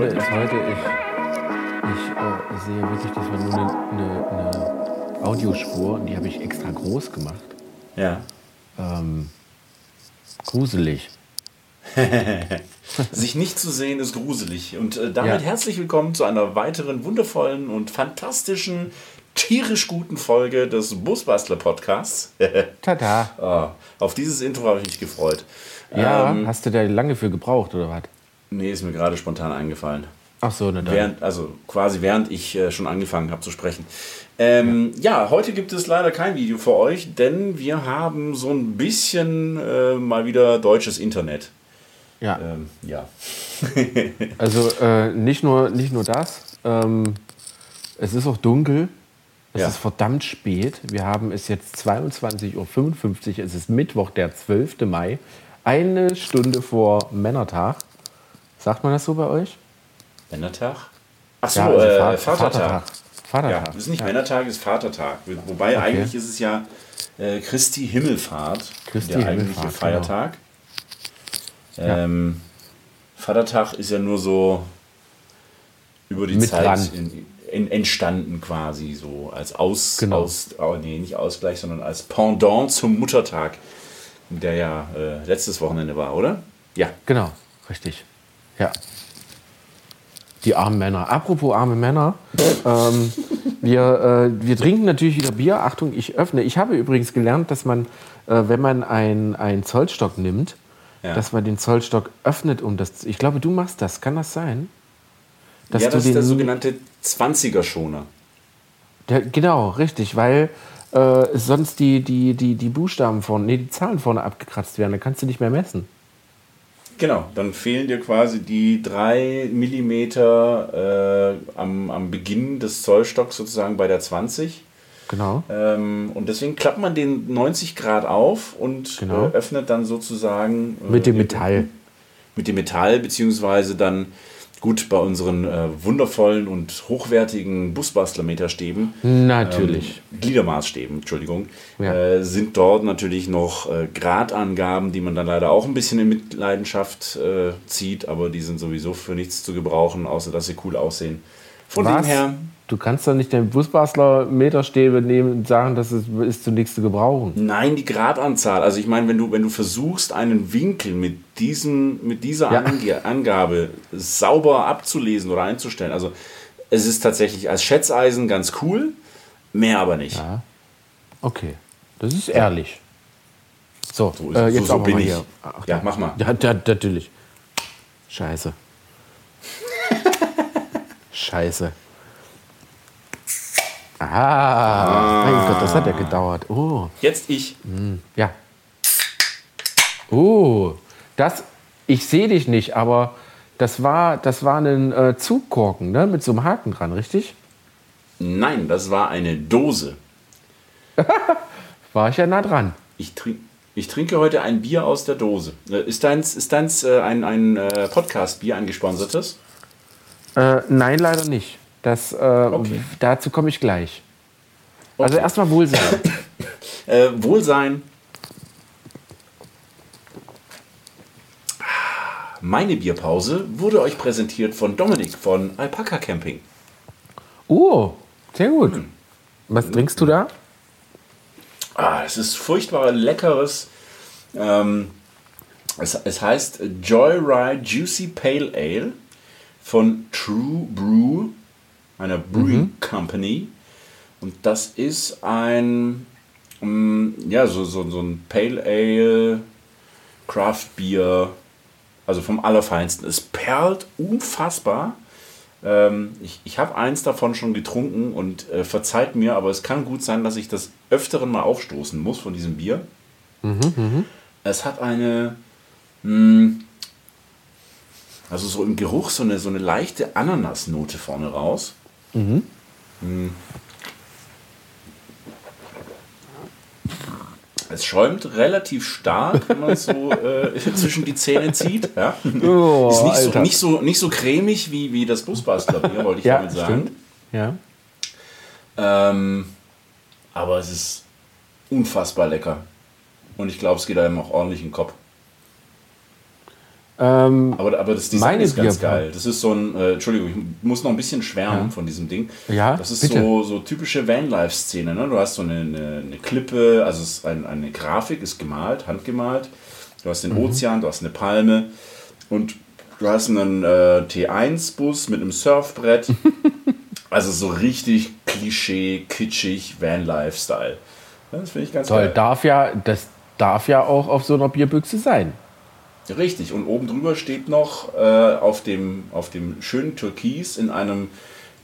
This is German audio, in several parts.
Spannende ist heute, ich, ich äh, sehe wirklich, das war nur eine, eine, eine Audiospur und die habe ich extra groß gemacht. Ja. Ähm, gruselig. Sich nicht zu sehen ist gruselig. Und äh, damit Ja. herzlich willkommen zu einer weiteren wundervollen und fantastischen, tierisch guten Folge des Busbastler Podcasts. Tada. Ah, auf dieses Intro habe ich mich gefreut. Ja, Ähm, hast du da lange für gebraucht oder was? Nee, ist mir gerade spontan eingefallen. Ach so, ne dann. Während, also quasi während ich äh, schon angefangen habe zu sprechen. Ähm, ja. heute gibt es leider kein Video für euch, denn wir haben so ein bisschen äh, mal wieder deutsches Internet. Ja, Ähm, ja. also äh, nicht, nur, nicht nur das. Ähm, es ist auch dunkel. Es Ja. ist verdammt spät. Wir haben es jetzt 22.55 Uhr. Es ist Mittwoch, der 12. Mai. Eine Stunde vor Männertag. Sagt man das so bei euch? Männertag? Ach so, Ja, also äh, Vater- Vatertag. Vatertag. Vatertag. Ja, das ist nicht Männertag, es ist Vatertag. Wobei eigentlich ist es ja äh, Christi Himmelfahrt, Christi der Himmelfahrt, eigentliche Feiertag. Ja. Ähm, Vatertag ist ja nur so über die Mit Zeit in, in, entstanden quasi so als Aus, Genau. aus oh, nee, nicht Ausgleich, sondern als Pendant zum Muttertag, der ja äh, letztes Wochenende war, oder? Ja. Genau, richtig. Ja. Die armen Männer. Apropos arme Männer. ähm, wir, äh, wir trinken natürlich wieder Bier. Achtung, ich öffne. Ich habe übrigens gelernt, dass man, äh, wenn man einen Zollstock nimmt, Ja. dass man den Zollstock öffnet, um das. Ich glaube, du machst das. Kann das sein? Dass ja, das ist der sogenannte 20er-Schoner. Der, genau, richtig, weil äh, sonst die, die, die, die Buchstaben vorne, nee, die Zahlen vorne abgekratzt werden. Dann kannst du nicht mehr messen. Genau, dann fehlen dir quasi die drei Millimeter äh, am, am Beginn des Zollstocks sozusagen bei der 20. Genau. Ähm, und deswegen klappt man den 90 Grad auf und Genau. äh, öffnet dann sozusagen äh, Mit dem Metall. Mit dem Metall, beziehungsweise dann gut bei unseren äh, wundervollen und hochwertigen Busbastler-Meterstäben. Natürlich. Ähm, Gliedermaßstäben, Entschuldigung, Ja. äh, sind dort natürlich noch äh, Gradangaben, die man dann leider auch ein bisschen in Mitleidenschaft äh, zieht, aber die sind sowieso für nichts zu gebrauchen, außer dass sie cool aussehen. Von dem Was? her, Du kannst doch nicht den Busbastler Meterstäbe nehmen und sagen, das ist, ist zunächst zu gebrauchen. nein, die Gradanzahl. Also ich meine, wenn du, wenn du versuchst, einen Winkel mit, diesem, mit dieser Ja. Ange Angabe sauber abzulesen oder einzustellen, also es ist tatsächlich als Schätzeisen ganz cool, mehr aber nicht. Ja. Okay. Das ist ehrlich. So, So ist- äh, so- jetzt so aber bin mal ich. hier. Ach, Ja, mach mal. Ja, ja, natürlich. Scheiße. Scheiße. Ah, mein Gott, das hat ja gedauert. Oh, Jetzt ich. ja. Oh, das, ich sehe dich nicht, aber das war, das war ein äh, Zugkorken, ne, mit so einem Haken dran, richtig? Nein, das war eine Dose. War ich ja nah dran. Ich, trink, ich trinke heute ein Bier aus der Dose. Äh, Ist deins, ist deins äh, ein, ein äh, Podcast-Bier, ein gesponsertes? Äh, nein, leider nicht. Das, äh, Okay. Dazu komme ich gleich. Also Okay. erstmal Wohlsein. Äh, Wohlsein. Meine Bierpause wurde euch präsentiert von Dominik von Alpaka Camping. Oh, sehr gut. Was trinkst du da? Ah, es ist furchtbar leckeres. Ähm, es, es heißt Joyride Juicy Pale Ale von True Brew, einer Brewing Company. Und das ist ein, mm, ja, so, so, so ein Pale Ale, Craft Beer, also vom Allerfeinsten. Es perlt unfassbar. Ähm, ich ich habe eins davon schon getrunken und äh, verzeiht mir, aber es kann gut sein, dass ich das öfteren mal aufstoßen muss von diesem Bier. Es hat eine, mh, also so im Geruch so eine, so eine leichte Ananasnote vorne raus. Mm. Es schäumt relativ stark, wenn man es so äh, zwischen die Zähne zieht. Ja. Oh, ist nicht so, nicht, so, nicht so cremig wie, wie das Busbastler-Bier, wollte ich Ja, damit sagen. stimmt. Ja. Ähm, aber es ist unfassbar lecker. Und ich glaube, es geht einem auch ordentlich in den Kopf. Ähm, Aber, aber das Design ist ganz Bierpause. geil. Das ist so ein, äh, Entschuldigung, ich muss noch ein bisschen schwärmen von diesem Ding. Ja, Das ist bitte. so, so typische Vanlife-Szene. Ne? Du hast so eine, eine, eine Klippe, also ein, eine Grafik ist gemalt, handgemalt. Du hast den Mhm. Ozean, du hast eine Palme und du hast einen äh, T1-Bus mit einem Surfbrett. also so richtig Klischee, kitschig, Vanlife-Style. Ja, Das finde ich ganz Toll, geil. darf ja, das darf ja auch auf so einer Bierbüchse sein. Richtig, und oben drüber steht noch äh, auf, dem, auf dem schönen Türkis in einem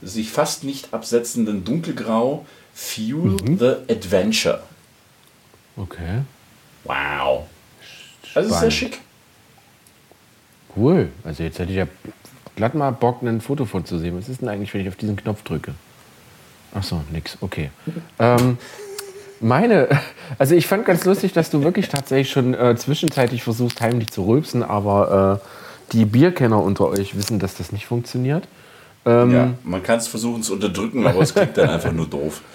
sich fast nicht absetzenden Dunkelgrau Fuel Mhm. the Adventure. Okay. Wow. Das ist sehr schick. Cool. Also jetzt hätte ich ja glatt mal Bock, ein Foto von zu sehen. Was ist denn eigentlich, wenn ich auf diesen Knopf drücke? Ach so, nix. Okay. ähm, meine, also ich fand ganz lustig, dass du wirklich tatsächlich schon äh, zwischenzeitlich versuchst, heimlich zu rülpsen, aber äh, die Bierkenner unter euch wissen, dass das nicht funktioniert. Ähm, Ja, man kann es versuchen zu unterdrücken, aber es klingt dann einfach nur doof.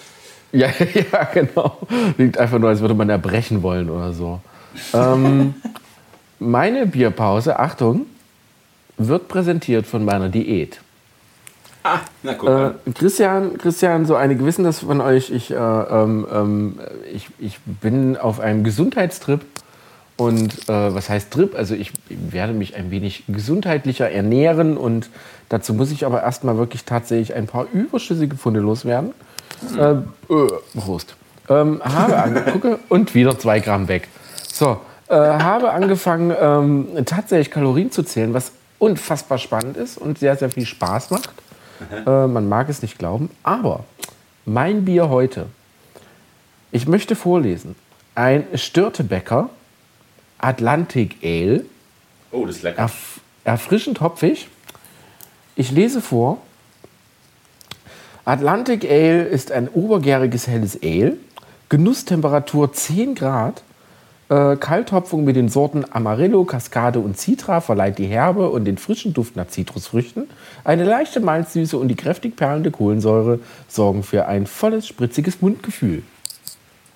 Ja, ja, genau. Klingt einfach nur, als würde man erbrechen wollen oder so. Ähm, meine Bierpause, Achtung, wird präsentiert von meiner Diät. Ah, na guck Äh. Christian, Christian, so einige wissen das von euch. Ich, äh, ähm, ähm, ich, ich bin auf einem Gesundheitstrip. Und äh, was heißt Trip? Also ich werde mich ein wenig gesundheitlicher ernähren und dazu muss ich aber erstmal wirklich tatsächlich ein paar überschüssige Pfunde loswerden. Äh, äh, Prost. Ähm, habe angeguckt und wieder zwei Gramm weg. So, äh, habe angefangen ähm, tatsächlich Kalorien zu zählen, was unfassbar spannend ist und sehr, sehr viel Spaß macht. Äh, man mag es nicht glauben, aber mein Bier heute, ich möchte vorlesen, ein Störtebäcker Atlantic Ale, Oh, das ist lecker. erf erfrischend hopfig. Ich lese vor. Atlantic Ale ist ein obergäriges helles Ale. Genusstemperatur 10 Grad. Äh, Kalthopfung mit den Sorten Amarillo, Cascade und Citra verleiht die Herbe und den frischen Duft nach Zitrusfrüchten. Eine leichte Malzsüße und die kräftig perlende Kohlensäure sorgen für ein volles, spritziges Mundgefühl.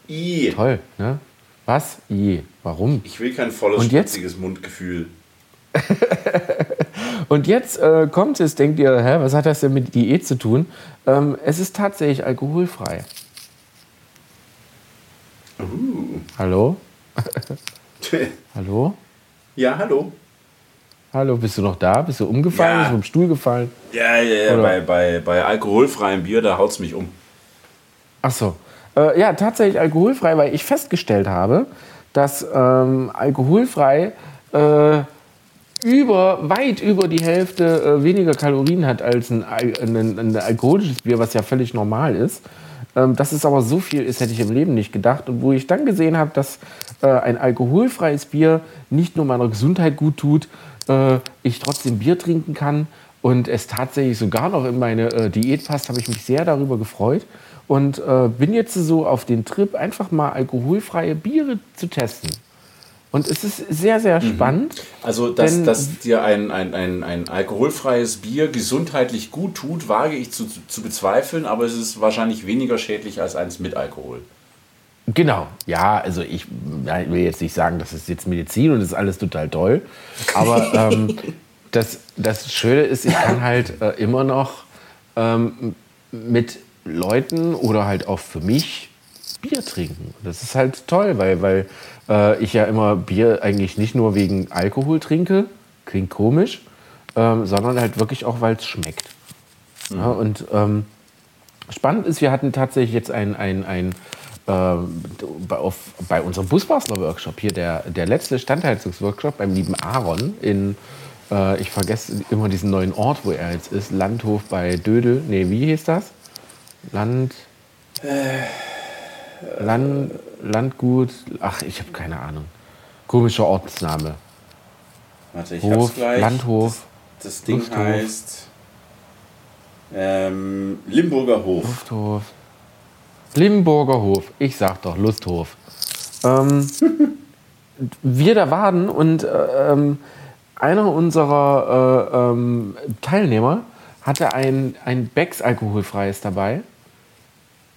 I. Toll, ne? Was? Je. Warum? Ich will kein volles, Und jetzt? spritziges Mundgefühl. Und jetzt äh, kommt es, denkt ihr, hä, was hat das denn mit Diät zu tun? Ähm, es ist tatsächlich alkoholfrei. Uh. Hallo? Hallo? ja, hallo. Hallo, bist du noch da? Bist du umgefallen? Ja. Bist du vom Stuhl gefallen? Ja, ja, ja. Bei, bei, bei alkoholfreiem Bier, da haut es mich um. Ach so. Äh, ja, tatsächlich alkoholfrei, weil ich festgestellt habe, dass ähm, alkoholfrei äh, über, weit über die Hälfte äh, weniger Kalorien hat als ein, ein, ein alkoholisches Bier, was ja völlig normal ist. Ähm, dass es aber so viel ist, hätte ich im Leben nicht gedacht. Und wo ich dann gesehen habe, dass äh, ein alkoholfreies Bier nicht nur meiner Gesundheit gut tut, äh, ich trotzdem Bier trinken kann und es tatsächlich sogar noch in meine äh, Diät passt, habe ich mich sehr darüber gefreut und äh, bin jetzt so auf den Trip, einfach mal alkoholfreie Biere zu testen. Und es ist sehr, sehr spannend. Also, dass, dass dir ein, ein, ein, ein alkoholfreies Bier gesundheitlich gut tut, wage ich zu, zu bezweifeln, aber es ist wahrscheinlich weniger schädlich als eins mit Alkohol. Genau, ja, also ich will jetzt nicht sagen, das ist jetzt Medizin und das ist alles total toll, aber ähm, das, das Schöne ist, ich kann halt äh, immer noch ähm, mit Leuten oder halt auch für mich Bier trinken. Das ist halt toll, weil, weil äh, ich ja immer Bier eigentlich nicht nur wegen Alkohol trinke, klingt komisch, ähm, sondern halt wirklich auch, weil es schmeckt. Ja, und ähm, spannend ist, wir hatten tatsächlich jetzt ein, ein, ein bei, auf, bei unserem Busbastler-Workshop hier, der, der letzte Standheizungsworkshop beim lieben Aaron in, äh, ich vergesse immer diesen neuen Ort, wo er jetzt ist, Landhof bei Dödel, nee, wie hieß das? Land, Land, Landgut, ach, ich habe keine Ahnung. Komischer Ortsname. Warte, ich Hof, hab's gleich. Landhof, Das, das Ding Lufthof. heißt ähm, Limburger Hof. Lusthof. Limburger Hof. Ich sag doch, Lusthof. Ähm, wir da waren und äh, ähm, einer unserer äh, ähm, Teilnehmer hatte ein, ein Becks alkoholfreies dabei,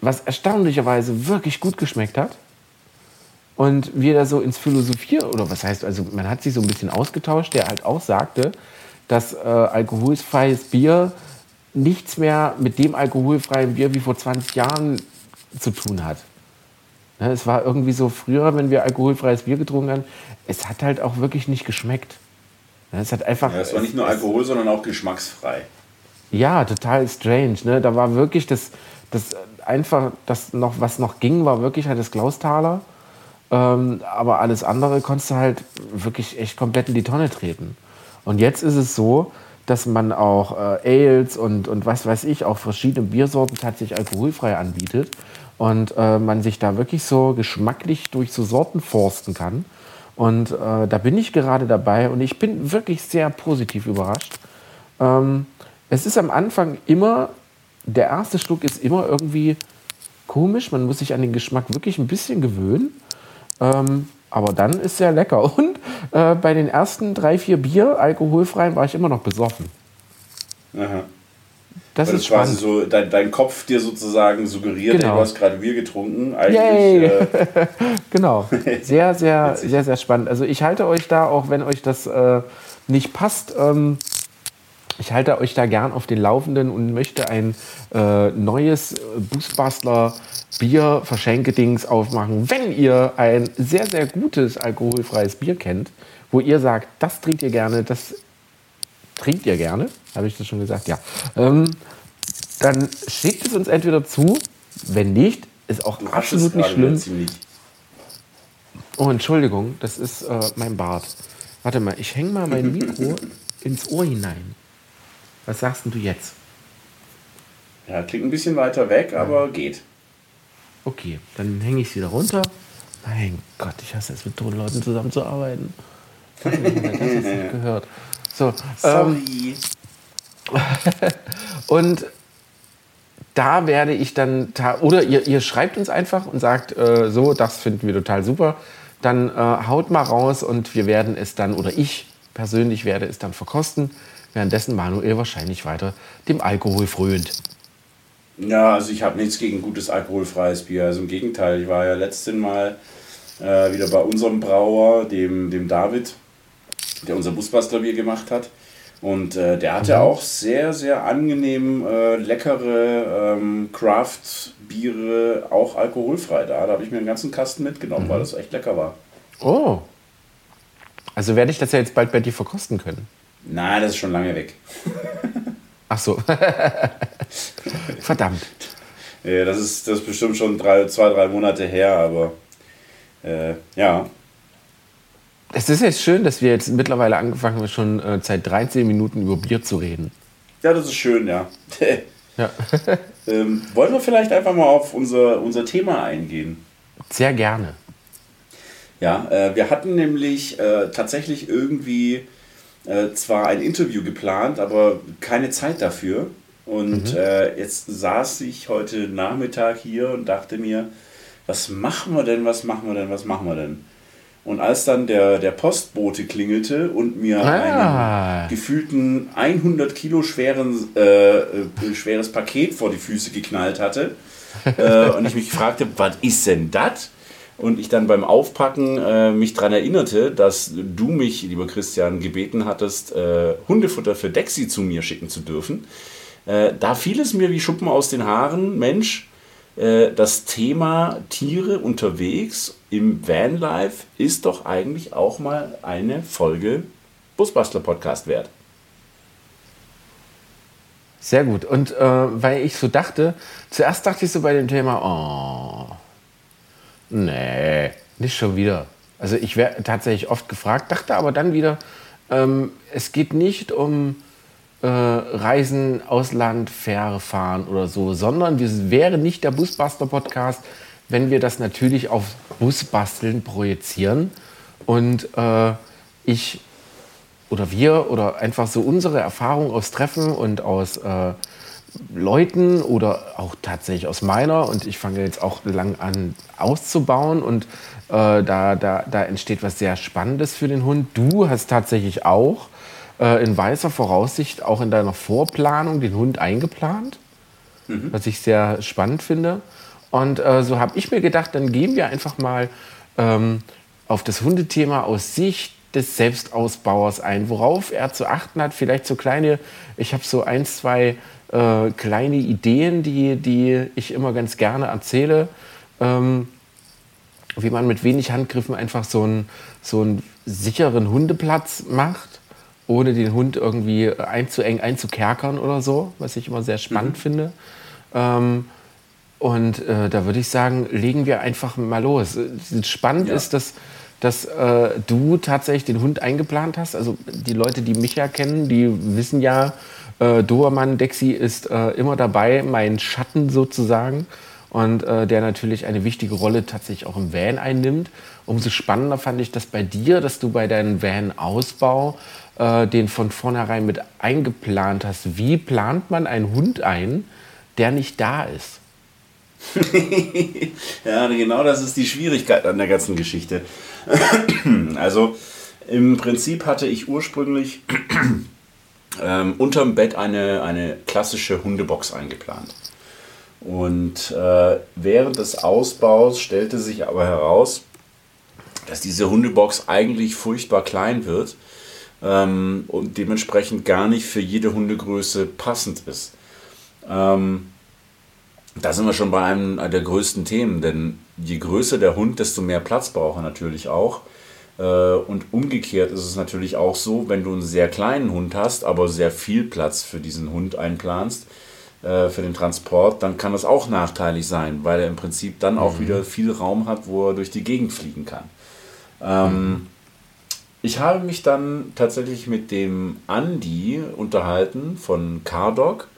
was erstaunlicherweise wirklich gut geschmeckt hat. Und wir da so ins Philosophieren, oder was heißt, also man hat sich so ein bisschen ausgetauscht, der halt auch sagte, dass äh, alkoholfreies Bier nichts mehr mit dem alkoholfreien Bier wie vor 20 Jahren zu tun hat. Ne, es war irgendwie so früher, wenn wir alkoholfreies Bier getrunken haben, es hat halt auch wirklich nicht geschmeckt. Ne, es hat einfach. Ja, es war nicht nur Alkohol, sondern auch geschmacksfrei. Ja, total strange. Ne? Da war wirklich das, das einfach, das noch, was noch ging, war wirklich halt das Klaustaler. Ähm, aber alles andere konntest du halt wirklich echt komplett in die Tonne treten. Und jetzt ist es so, dass man auch äh, Ales und, und was weiß ich, auch verschiedene Biersorten tatsächlich alkoholfrei anbietet. Und äh, man sich da wirklich so geschmacklich durch so Sorten forsten kann. Und äh, da bin ich gerade dabei und ich bin wirklich sehr positiv überrascht. Ähm, es ist am Anfang immer, der erste Schluck ist immer irgendwie komisch. Man muss sich an den Geschmack wirklich ein bisschen gewöhnen. Ähm, aber dann ist sehr lecker. Und äh, bei den ersten drei, vier Bier, alkoholfrei, war ich immer noch besoffen. Aha. Das Weil ist spannend. so dein, dein Kopf dir sozusagen suggeriert, Genau. ey, du hast gerade Bier getrunken. Eigentlich, Yay. äh, Genau. Sehr, sehr, sehr, sehr spannend. Also ich halte euch da, auch wenn euch das äh, nicht passt, ähm, ich halte euch da gern auf den Laufenden und möchte ein äh, neues äh, Boostbustler Bier Verschenkedings aufmachen. Wenn ihr ein sehr, sehr gutes alkoholfreies Bier kennt, wo ihr sagt, das trinkt ihr gerne, das trinkt ihr gerne, habe ich das schon gesagt? Ja. Ähm, dann schickt es uns entweder zu. Wenn nicht, ist auch du hast absolut nicht schlimm. Oh, Entschuldigung, das ist äh, mein Bart. Warte mal, ich hänge mal mein Mikro ins Ohr hinein. Was sagst du jetzt? Ja, klingt ein bisschen weiter weg, aber geht. Okay, dann hänge ich es wieder runter. Mein Gott, ich hasse es, mit toten Leuten zusammenzuarbeiten. Das habe ich nicht gehört. So, ähm, Sorry. Und da werde ich dann, ta- oder ihr, ihr schreibt uns einfach und sagt, äh, so, das finden wir total super. Dann äh, haut mal raus und wir werden es dann, oder ich persönlich werde es dann verkosten, währenddessen Manuel wahrscheinlich weiter dem Alkohol frönt. Ja, also ich habe nichts gegen gutes alkoholfreies Bier. Also im Gegenteil, ich war ja letzten Mal äh, wieder bei unserem Brauer, dem, dem David, der unser Busbastlerbier gemacht hat. Und äh, der hatte auch sehr, sehr angenehm äh, leckere ähm, Craft-Biere, auch alkoholfrei da. Da habe ich mir einen ganzen Kasten mitgenommen, weil das echt lecker war. Oh. Also werde ich das ja jetzt bald bei dir verkosten können. Nein, das ist schon lange weg. Ach so. Verdammt. Ja, das, ist, das ist bestimmt schon drei, zwei, drei Monate her, aber äh, ja. Es ist jetzt schön, dass wir jetzt mittlerweile angefangen haben, schon äh, seit 13 Minuten über Bier zu reden. Ja, das ist schön, ja. Ja. ähm, wollen wir vielleicht einfach mal auf unser, unser Thema eingehen? Sehr gerne. Ja, äh, wir hatten nämlich äh, tatsächlich irgendwie äh, zwar ein Interview geplant, aber keine Zeit dafür. Und äh, jetzt saß ich heute Nachmittag hier und dachte mir, was machen wir denn, was machen wir denn, was machen wir denn? Und als dann der, der Postbote klingelte und mir Ah. einen gefühlten 100 Kilo schweren, äh, äh, schweres Paket vor die Füße geknallt hatte äh, und ich mich fragte, was ist denn das? Und ich dann beim Aufpacken äh, mich daran erinnerte, dass du mich, lieber Christian, gebeten hattest, äh, Hundefutter für Dexy zu mir schicken zu dürfen. Da fiel es mir wie Schuppen aus den Haaren, Mensch, äh, das Thema Tiere unterwegs im Vanlife ist doch eigentlich auch mal eine Folge Busbastler Podcast wert. Sehr gut. Und äh, weil ich so dachte, zuerst dachte ich so bei dem Thema, oh, nee, nicht schon wieder. Also ich werde tatsächlich oft gefragt, dachte aber dann wieder, ähm, es geht nicht um äh, Reisen, Ausland, Fähre fahren oder so, sondern es wäre nicht der Busbuster-Podcast, wenn wir das natürlich auf Busbasteln projizieren und äh, ich oder wir oder einfach so unsere Erfahrung aus Treffen und aus äh, Leuten oder auch tatsächlich aus meiner und ich fange jetzt auch lang an auszubauen und äh, da, da, da entsteht was sehr Spannendes für den Hund. Du hast tatsächlich auch äh, in weißer Voraussicht auch in deiner Vorplanung den Hund eingeplant, was ich sehr spannend finde. Und äh, so habe ich mir gedacht, dann gehen wir einfach mal ähm, auf das Hundethema aus Sicht des Selbstausbauers ein, worauf er zu achten hat. Vielleicht so kleine, ich habe so ein, zwei äh, kleine Ideen, die, die ich immer ganz gerne erzähle, ähm, wie man mit wenig Handgriffen einfach so einen, so einen sicheren Hundeplatz macht, ohne den Hund irgendwie einzuengen, einzukerkern oder so, was ich immer sehr spannend mhm. finde. Ähm, und äh, da würde ich sagen, legen wir einfach mal los. Spannend ja. ist, dass dass äh, du tatsächlich den Hund eingeplant hast. Also die Leute, die mich ja kennen, die wissen ja, äh, Dobermann Dexi ist äh, immer dabei, mein Schatten sozusagen. Und äh, der natürlich eine wichtige Rolle tatsächlich auch im Van einnimmt. Umso spannender fand ich das bei dir, dass du bei deinem Van-Ausbau äh, den von vornherein mit eingeplant hast. Wie plant man einen Hund ein, der nicht da ist? ja, genau das ist die Schwierigkeit an der ganzen Geschichte. also im Prinzip hatte ich ursprünglich ähm, unterm Bett eine, eine klassische Hundebox eingeplant. Und äh, während des Ausbaus stellte sich aber heraus, dass diese Hundebox eigentlich furchtbar klein wird ähm, und dementsprechend gar nicht für jede Hundegröße passend ist. Ähm, da sind wir schon bei einem der größten Themen, denn je größer der Hund, desto mehr Platz braucht er natürlich auch. Äh, und umgekehrt ist es natürlich auch so, wenn du einen sehr kleinen Hund hast, aber sehr viel Platz für diesen Hund einplanst, äh, für den Transport, dann kann das auch nachteilig sein, weil er im Prinzip dann auch mhm. wieder viel Raum hat, wo er durch die Gegend fliegen kann. Ähm. Ich habe mich dann tatsächlich mit dem Andy unterhalten von Cardog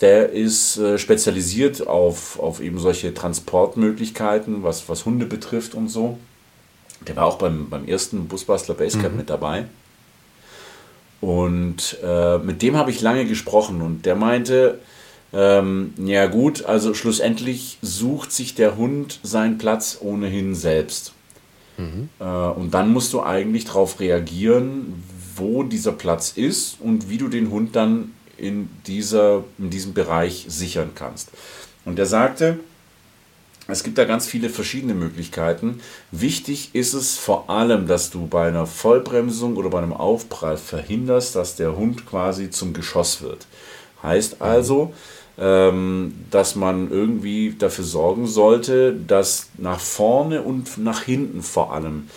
der ist äh, spezialisiert auf, auf eben solche Transportmöglichkeiten, was, was Hunde betrifft und so. Der war auch beim, beim ersten Busbastler Basecamp mhm. mit dabei. Und äh, mit dem habe ich lange gesprochen und der meinte, ähm, ja gut, also schlussendlich sucht sich der Hund seinen Platz ohnehin selbst. Mhm. Äh, und dann musst du eigentlich darauf reagieren, wo dieser Platz ist und wie du den Hund dann in, dieser, in diesem Bereich sichern kannst. Und er sagte, es gibt da ganz viele verschiedene Möglichkeiten. Wichtig ist es vor allem, dass du bei einer Vollbremsung oder bei einem Aufprall verhinderst, dass der Hund quasi zum Geschoss wird. Heißt also, ähm, dass man irgendwie dafür sorgen sollte, dass nach vorne und nach hinten vor allem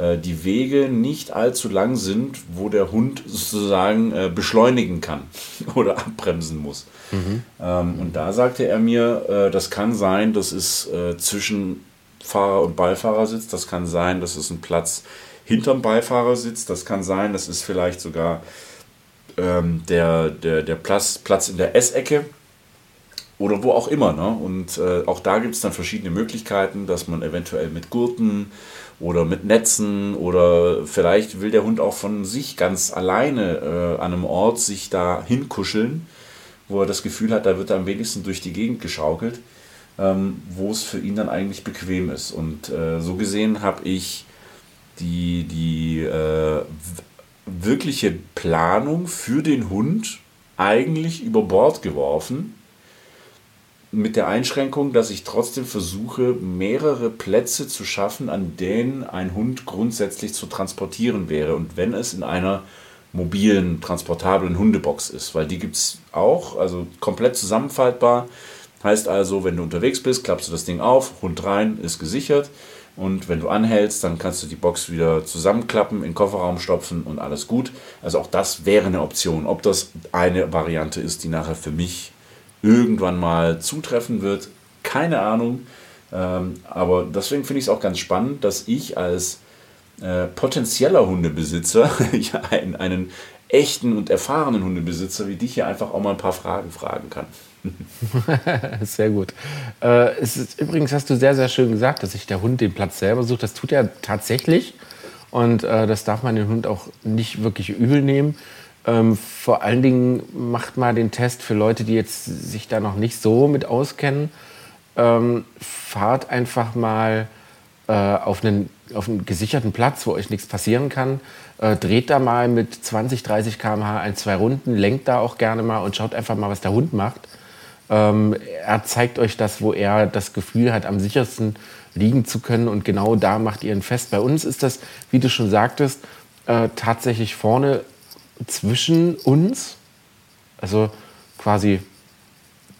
äh, die Wege nicht allzu lang sind, wo der Hund sozusagen äh, beschleunigen kann oder abbremsen muss. Mhm. Ähm, und da sagte er mir, äh, das kann sein, das ist zwischen Fahrer und Beifahrersitz, das kann sein, das ist ein Platz hinterm Beifahrersitz, das kann sein, das ist vielleicht sogar ähm, der, der, der Platz, Platz in der Essecke oder wo auch immer. Ne? Und äh, auch da gibt es dann verschiedene Möglichkeiten, dass man eventuell mit Gurten oder mit Netzen oder vielleicht will der Hund auch von sich ganz alleine äh, an einem Ort sich da hinkuscheln, wo er das Gefühl hat, da wird er am wenigsten durch die Gegend geschaukelt, ähm, wo es für ihn dann eigentlich bequem ist. Und äh, so gesehen habe ich die, die äh, wirkliche Planung für den Hund eigentlich über Bord geworfen mit der Einschränkung, dass ich trotzdem versuche, mehrere Plätze zu schaffen, an denen ein Hund grundsätzlich zu transportieren wäre. Und wenn es in einer mobilen, transportablen Hundebox ist, weil die gibt es auch, also komplett zusammenfaltbar. Heißt also, wenn du unterwegs bist, klappst du das Ding auf, Hund rein, ist gesichert. Und wenn du anhältst, dann kannst du die Box wieder zusammenklappen, in den Kofferraum stopfen und alles gut. Also auch das wäre eine Option. Ob das eine Variante ist, die nachher für mich irgendwann mal zutreffen wird. Keine Ahnung. Ähm, aber deswegen finde ich es auch ganz spannend, dass ich als äh, potenzieller Hundebesitzer, einen, einen echten und erfahrenen Hundebesitzer wie dich hier einfach auch mal ein paar Fragen fragen kann. sehr gut. Äh, ist, übrigens hast du sehr, sehr schön gesagt, dass sich der Hund den Platz selber sucht. Das tut er tatsächlich. Und äh, das darf man den Hund auch nicht wirklich übel nehmen. Ähm, vor allen Dingen macht mal den Test für Leute, die jetzt sich da noch nicht so mit auskennen. Ähm, fahrt einfach mal äh, auf, einen, auf einen gesicherten Platz, wo euch nichts passieren kann. Äh, dreht da mal mit 20, 30 km/h ein, zwei Runden, lenkt da auch gerne mal und schaut einfach mal, was der Hund macht. Ähm, er zeigt euch das, wo er das Gefühl hat, am sichersten liegen zu können. Und genau da macht ihr ihn fest. Bei uns ist das, wie du schon sagtest, äh, tatsächlich vorne zwischen uns. Also quasi,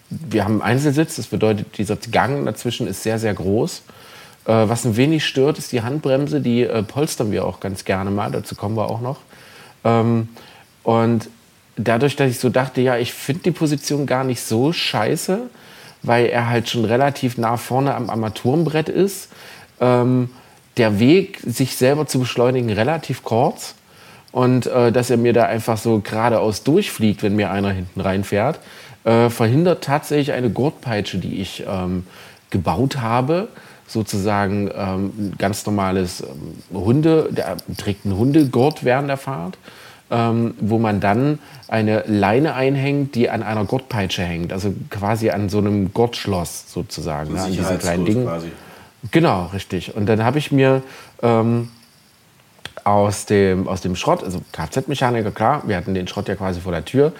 wir haben einen Einzelsitz, das bedeutet, dieser Gang dazwischen ist sehr, sehr groß. Äh, was ein wenig stört, ist die Handbremse, die äh, polstern wir auch ganz gerne mal, dazu kommen wir auch noch. Ähm, und dadurch, dass ich so dachte, ja, ich finde die Position gar nicht so scheiße, weil er halt schon relativ nah vorne am Armaturenbrett ist. Ähm, der Weg, sich selber zu beschleunigen, relativ kurz. Und äh, dass er mir da einfach so geradeaus durchfliegt, wenn mir einer hinten reinfährt, äh, verhindert tatsächlich eine Gurtpeitsche, die ich ähm, gebaut habe. Sozusagen ähm, ganz normales ähm, Hunde, der trägt einen Hundegurt während der Fahrt ähm, wo man dann eine Leine einhängt, die an einer Gurtpeitsche hängt, also quasi an so einem Gurtschloss sozusagen, ne, an diesem kleinen Ding. Quasi. Genau, richtig. Und dann habe ich mir ähm, aus, dem, aus dem Schrott, also Kfz-Mechaniker, klar, wir hatten den Schrott ja quasi vor der Tür,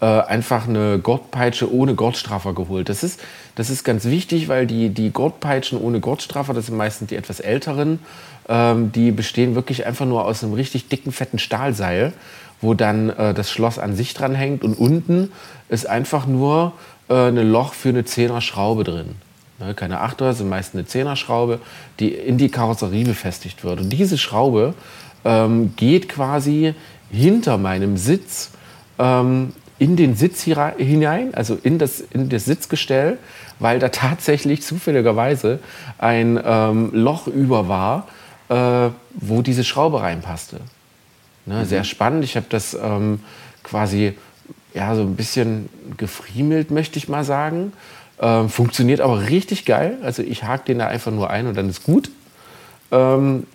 äh, einfach eine Gurtpeitsche ohne Gurtstraffer geholt. Das ist, das ist ganz wichtig, weil die, die Gurtpeitschen ohne Gurtstraffer, das sind meistens die etwas älteren, ähm, die bestehen wirklich einfach nur aus einem richtig dicken, fetten Stahlseil, wo dann äh, das Schloss an sich dran hängt und unten ist einfach nur äh, ein Loch für eine Zehner-Schraube drin. Ne, keine Achter, sind meist eine Zehner-Schraube, die in die Karosserie befestigt wird. Und diese Schraube ähm, geht quasi hinter meinem Sitz ähm, in den Sitz hinein, also in das, in das Sitzgestell, weil da tatsächlich zufälligerweise ein ähm, Loch über war, äh, wo diese Schraube reinpasste. Ne, mhm. Sehr spannend. Ich habe das ähm, quasi ja, so ein bisschen gefriemelt, möchte ich mal sagen. Ähm, funktioniert aber richtig geil. Also ich hake den da einfach nur ein und dann ist gut. Ähm,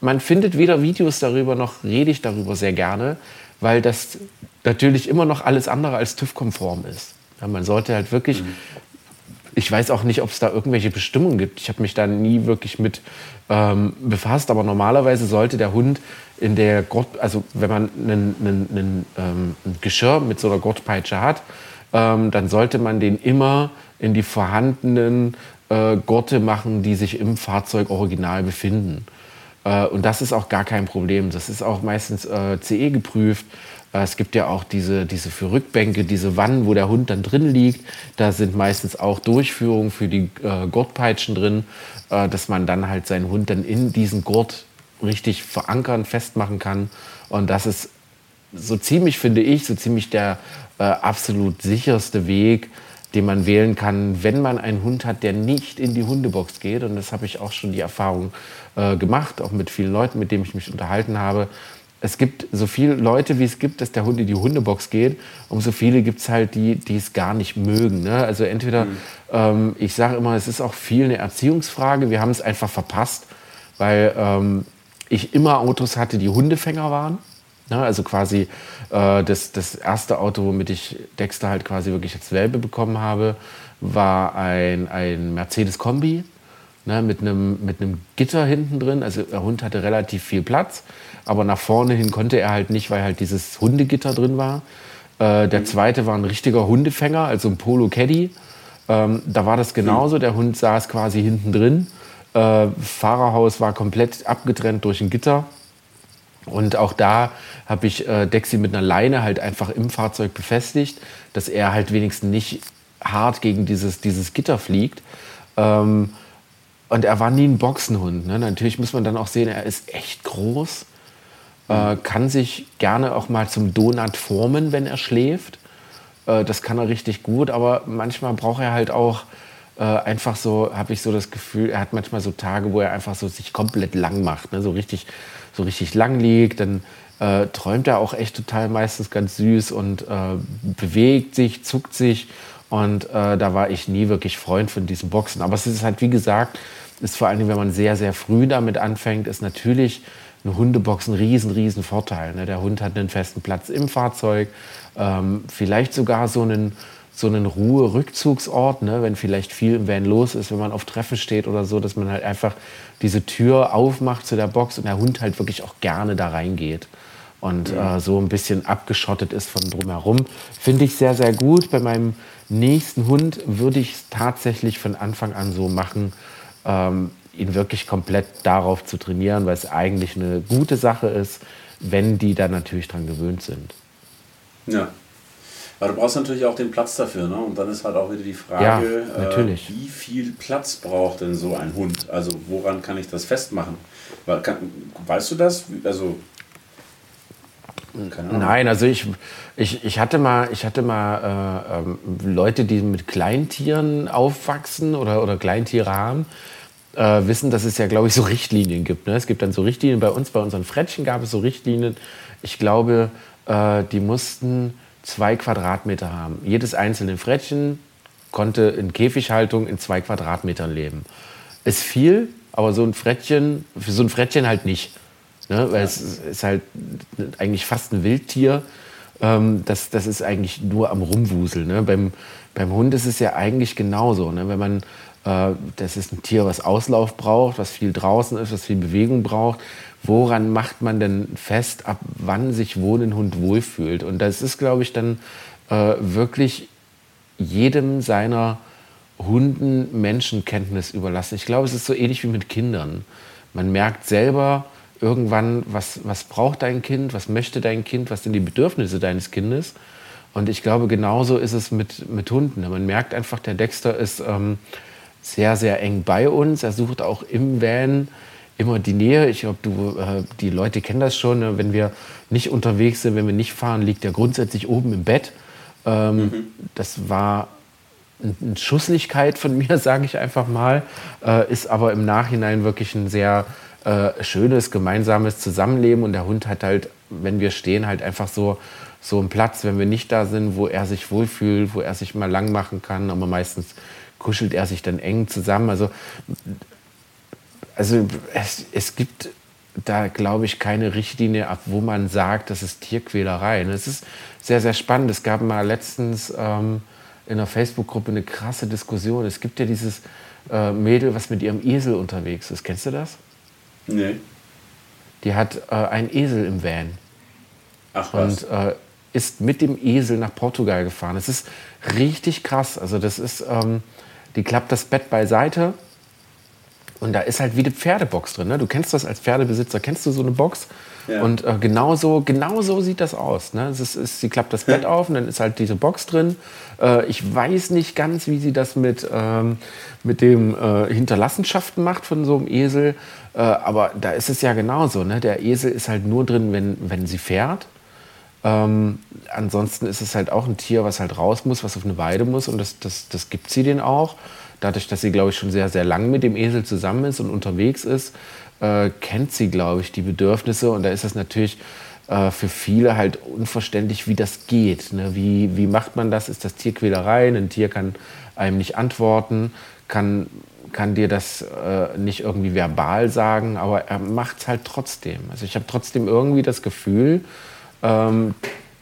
man findet weder Videos darüber noch rede ich darüber sehr gerne, weil das natürlich immer noch alles andere als TÜV-konform ist. Ja, man sollte halt wirklich mhm ich weiß auch nicht, ob es da irgendwelche Bestimmungen gibt. Ich habe mich da nie wirklich mit ähm, befasst, aber normalerweise sollte der Hund in der Gott, also wenn man ähm, ein Geschirr mit so einer Gottpeitsche hat, ähm, dann sollte man den immer in die vorhandenen äh, Gurte machen, die sich im Fahrzeug original befinden. Äh, und das ist auch gar kein Problem. Das ist auch meistens äh, CE geprüft. Äh, es gibt ja auch diese, diese für Rückbänke, diese Wannen, wo der Hund dann drin liegt. Da sind meistens auch Durchführungen für die äh, Gurtpeitschen drin, äh, dass man dann halt seinen Hund dann in diesen Gurt richtig verankern, festmachen kann. Und das ist so ziemlich, finde ich, so ziemlich der äh, absolut sicherste Weg, den man wählen kann, wenn man einen Hund hat, der nicht in die Hundebox geht. Und das habe ich auch schon die Erfahrung äh, gemacht, auch mit vielen Leuten, mit denen ich mich unterhalten habe es gibt so viele Leute, wie es gibt, dass der Hund in die Hundebox geht, umso viele gibt es halt, die, die es gar nicht mögen. Ne? Also entweder, mhm. ähm, ich sage immer, es ist auch viel eine Erziehungsfrage, wir haben es einfach verpasst, weil ähm, ich immer Autos hatte, die Hundefänger waren. Ne? Also quasi äh, das, das erste Auto, womit ich Dexter halt quasi wirklich als Welpe bekommen habe, war ein, ein Mercedes Kombi ne, mit, einem, mit einem Gitter hinten drin. Also der Hund hatte relativ viel Platz, aber nach vorne hin konnte er halt nicht, weil halt dieses Hundegitter drin war. Äh, der zweite war ein richtiger Hundefänger, also ein Polo Caddy. Ähm, da war das genauso. Der Hund saß quasi hinten drin. Äh, Fahrerhaus war komplett abgetrennt durch ein Gitter. Und auch da habe ich äh, Dexy mit einer Leine halt einfach im Fahrzeug befestigt, dass er halt wenigstens nicht hart gegen dieses, dieses Gitter fliegt. Ähm, und er war nie ein Boxenhund. Ne? Natürlich muss man dann auch sehen, er ist echt groß, äh, kann sich gerne auch mal zum Donut formen, wenn er schläft. Äh, das kann er richtig gut, aber manchmal braucht er halt auch äh, einfach so, habe ich so das Gefühl, er hat manchmal so Tage, wo er einfach so sich komplett lang macht, ne? so richtig, so richtig lang liegt, dann äh, träumt er auch echt total meistens ganz süß und äh, bewegt sich, zuckt sich und äh, da war ich nie wirklich Freund von diesen Boxen. Aber es ist halt, wie gesagt, ist vor allem, wenn man sehr, sehr früh damit anfängt, ist natürlich eine Hundebox ein riesen, riesen Vorteil. Ne? Der Hund hat einen festen Platz im Fahrzeug, ähm, vielleicht sogar so einen, so einen Ruhe-Rückzugsort, ne? wenn vielleicht viel im Van los ist, wenn man auf Treffen steht oder so, dass man halt einfach diese Tür aufmacht zu der Box und der Hund halt wirklich auch gerne da reingeht und äh, so ein bisschen abgeschottet ist von drumherum. Finde ich sehr, sehr gut. Bei meinem nächsten Hund würde ich es tatsächlich von Anfang an so machen, ähm, ihn wirklich komplett darauf zu trainieren, weil es eigentlich eine gute Sache ist, wenn die da natürlich dran gewöhnt sind. Ja. Aber du brauchst natürlich auch den Platz dafür, ne? Und dann ist halt auch wieder die Frage, ja, äh, wie viel Platz braucht denn so ein Hund? Also woran kann ich das festmachen? Weil, kann, weißt du das? Also Nein, also ich, ich, ich hatte mal, ich hatte mal äh, ähm, Leute, die mit Kleintieren aufwachsen oder, oder Kleintiere haben, äh, wissen, dass es ja, glaube ich, so Richtlinien gibt. Ne? Es gibt dann so Richtlinien. Bei uns, bei unseren Frettchen gab es so Richtlinien. Ich glaube, äh, die mussten zwei Quadratmeter haben. Jedes einzelne Frettchen konnte in Käfighaltung in zwei Quadratmetern leben. Ist viel, aber so ein Frettchen, für so ein Frettchen halt nicht. Ne? Weil es ist halt eigentlich fast ein Wildtier. Ähm, das, das ist eigentlich nur am Rumwuseln. Ne? Beim, beim Hund ist es ja eigentlich genauso. Ne? Wenn man, äh, das ist ein Tier, was Auslauf braucht, was viel draußen ist, was viel Bewegung braucht. Woran macht man denn fest, ab wann sich wo ein Hund wohlfühlt? Und das ist, glaube ich, dann äh, wirklich jedem seiner Hunden Menschenkenntnis überlassen. Ich glaube, es ist so ähnlich wie mit Kindern. Man merkt selber, irgendwann, was, was braucht dein Kind, was möchte dein Kind, was sind die Bedürfnisse deines Kindes. Und ich glaube, genauso ist es mit, mit Hunden. Man merkt einfach, der Dexter ist ähm, sehr, sehr eng bei uns. Er sucht auch im Van immer die Nähe. Ich glaube, du, äh, die Leute kennen das schon. Ne? Wenn wir nicht unterwegs sind, wenn wir nicht fahren, liegt er grundsätzlich oben im Bett. Ähm, mhm. Das war eine Schusslichkeit von mir, sage ich einfach mal, äh, ist aber im Nachhinein wirklich ein sehr äh, schönes gemeinsames Zusammenleben und der Hund hat halt, wenn wir stehen, halt einfach so, so einen Platz, wenn wir nicht da sind, wo er sich wohlfühlt, wo er sich mal lang machen kann, aber meistens kuschelt er sich dann eng zusammen. Also, also es, es gibt da, glaube ich, keine Richtlinie ab, wo man sagt, das ist Tierquälerei. Es ist sehr, sehr spannend. Es gab mal letztens ähm, in der Facebook-Gruppe eine krasse Diskussion. Es gibt ja dieses äh, Mädel, was mit ihrem Esel unterwegs ist. Kennst du das? Nee. Die hat äh, einen Esel im Van. Ach was. Und äh, ist mit dem Esel nach Portugal gefahren. Es ist richtig krass. Also das ist, ähm, die klappt das Bett beiseite und da ist halt wie eine Pferdebox drin. Ne? Du kennst das als Pferdebesitzer, kennst du so eine Box? Ja. Und äh, genau, so, genau so sieht das aus. Ne? Es ist, ist, sie klappt das Bett auf und dann ist halt diese Box drin. Äh, ich weiß nicht ganz, wie sie das mit, ähm, mit dem äh, Hinterlassenschaften macht von so einem Esel. Äh, aber da ist es ja genauso. Ne? Der Esel ist halt nur drin, wenn, wenn sie fährt. Ähm, ansonsten ist es halt auch ein Tier, was halt raus muss, was auf eine Weide muss und das, das, das gibt sie den auch. Dadurch, dass sie, glaube ich, schon sehr, sehr lang mit dem Esel zusammen ist und unterwegs ist, äh, kennt sie, glaube ich, die Bedürfnisse. Und da ist es natürlich äh, für viele halt unverständlich, wie das geht. Ne? Wie, wie macht man das? Ist das Tierquälerei? Ein Tier kann einem nicht antworten, kann, kann dir das äh, nicht irgendwie verbal sagen, aber er macht es halt trotzdem. Also ich habe trotzdem irgendwie das Gefühl, ähm,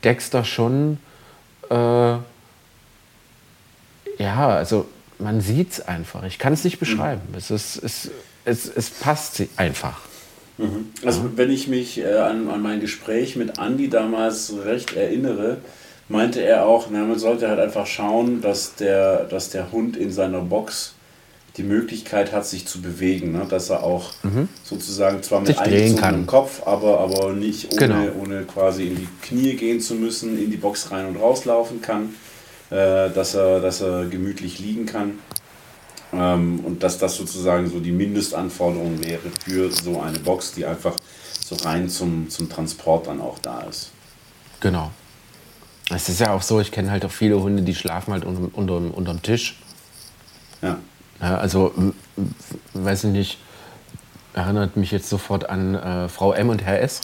Dexter schon, äh, ja, also man sieht es einfach. Ich kann es nicht beschreiben. Mhm. Es, ist, es, es, es passt einfach. Mhm. Also wenn ich mich äh, an, an mein Gespräch mit Andy damals recht erinnere, meinte er auch, na, man sollte halt einfach schauen, dass der, dass der Hund in seiner Box die Möglichkeit hat, sich zu bewegen. Ne? Dass er auch mhm. sozusagen zwar mit eingezogenem Kopf, aber, aber nicht ohne, genau. ohne quasi in die Knie gehen zu müssen, in die Box rein und rauslaufen kann, äh, dass, er, dass er gemütlich liegen kann. Ähm, und dass das sozusagen so die Mindestanforderung wäre für so eine Box, die einfach so rein zum, zum Transport dann auch da ist. Genau. Es ist ja auch so, ich kenne halt auch viele Hunde, die schlafen halt unter, unter, unter dem Tisch. Ja. ja also, weiß ich nicht, erinnert mich jetzt sofort an äh, Frau M und Herr S.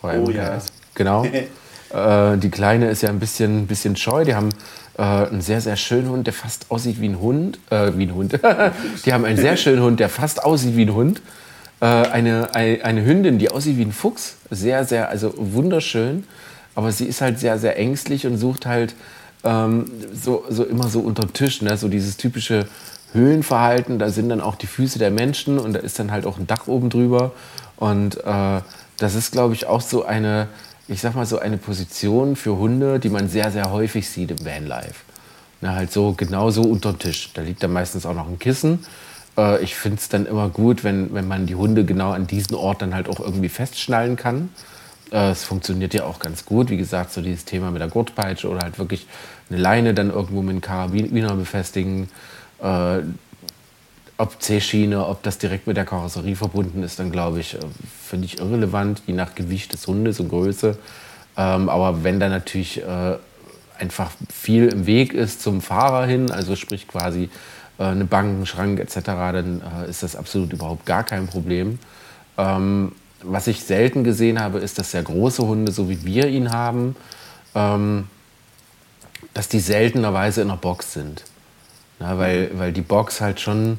Frau M oh, und ja. Herr S. Genau. äh, die Kleine ist ja ein bisschen, bisschen scheu. Die haben äh, einen sehr, sehr schönen Hund, der fast aussieht wie ein Hund. Äh, wie ein Hund. die haben einen sehr schönen Hund, der fast aussieht wie ein Hund. Äh, eine, eine, Hündin, die aussieht wie ein Fuchs. Sehr, sehr, also wunderschön. Aber sie ist halt sehr, sehr ängstlich und sucht halt ähm, so, so immer so unter den Tisch. Ne? So dieses typische Höhlenverhalten. Da sind dann auch die Füße der Menschen und da ist dann halt auch ein Dach oben drüber. Und äh, das ist, glaube ich, auch so eine ich sag mal so eine Position für Hunde, die man sehr, sehr häufig sieht im Vanlife. Na, halt so genau so unter dem Tisch. Da liegt dann meistens auch noch ein Kissen. Äh, ich finde es dann immer gut, wenn, wenn man die Hunde genau an diesen Ort dann halt auch irgendwie festschnallen kann. Äh, es funktioniert ja auch ganz gut. Wie gesagt, so dieses Thema mit der Gurtpeitsche oder halt wirklich eine Leine dann irgendwo mit einem Karabiner befestigen. Äh, ob C-Schiene, ob das direkt mit der Karosserie verbunden ist, dann glaube ich, äh, finde ich irrelevant, je nach Gewicht des Hundes und Größe. Ähm, aber wenn da natürlich äh, einfach viel im Weg ist zum Fahrer hin, also sprich quasi äh, eine Bank, ein Schrank etc., dann äh, ist das absolut überhaupt gar kein Problem. Ähm, was ich selten gesehen habe, ist, dass sehr große Hunde, so wie wir ihn haben, ähm, dass die seltenerweise in der Box sind. Na, weil, weil die Box halt schon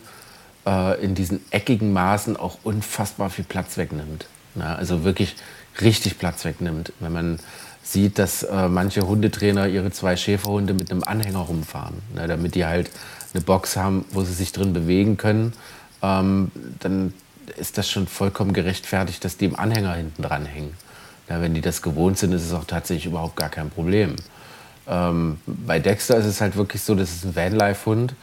äh, in diesen eckigen Maßen auch unfassbar viel Platz wegnimmt. Na, also wirklich richtig Platz wegnimmt. Wenn man sieht, dass äh, manche Hundetrainer ihre zwei Schäferhunde mit einem Anhänger rumfahren, na, damit die halt eine Box haben, wo sie sich drin bewegen können, ähm, dann ist das schon vollkommen gerechtfertigt, dass die im Anhänger hinten dran hängen. Ja, wenn die das gewohnt sind, ist es auch tatsächlich überhaupt gar kein Problem. Ähm, bei Dexter ist es halt wirklich so, das ist ein Vanlife-Hund,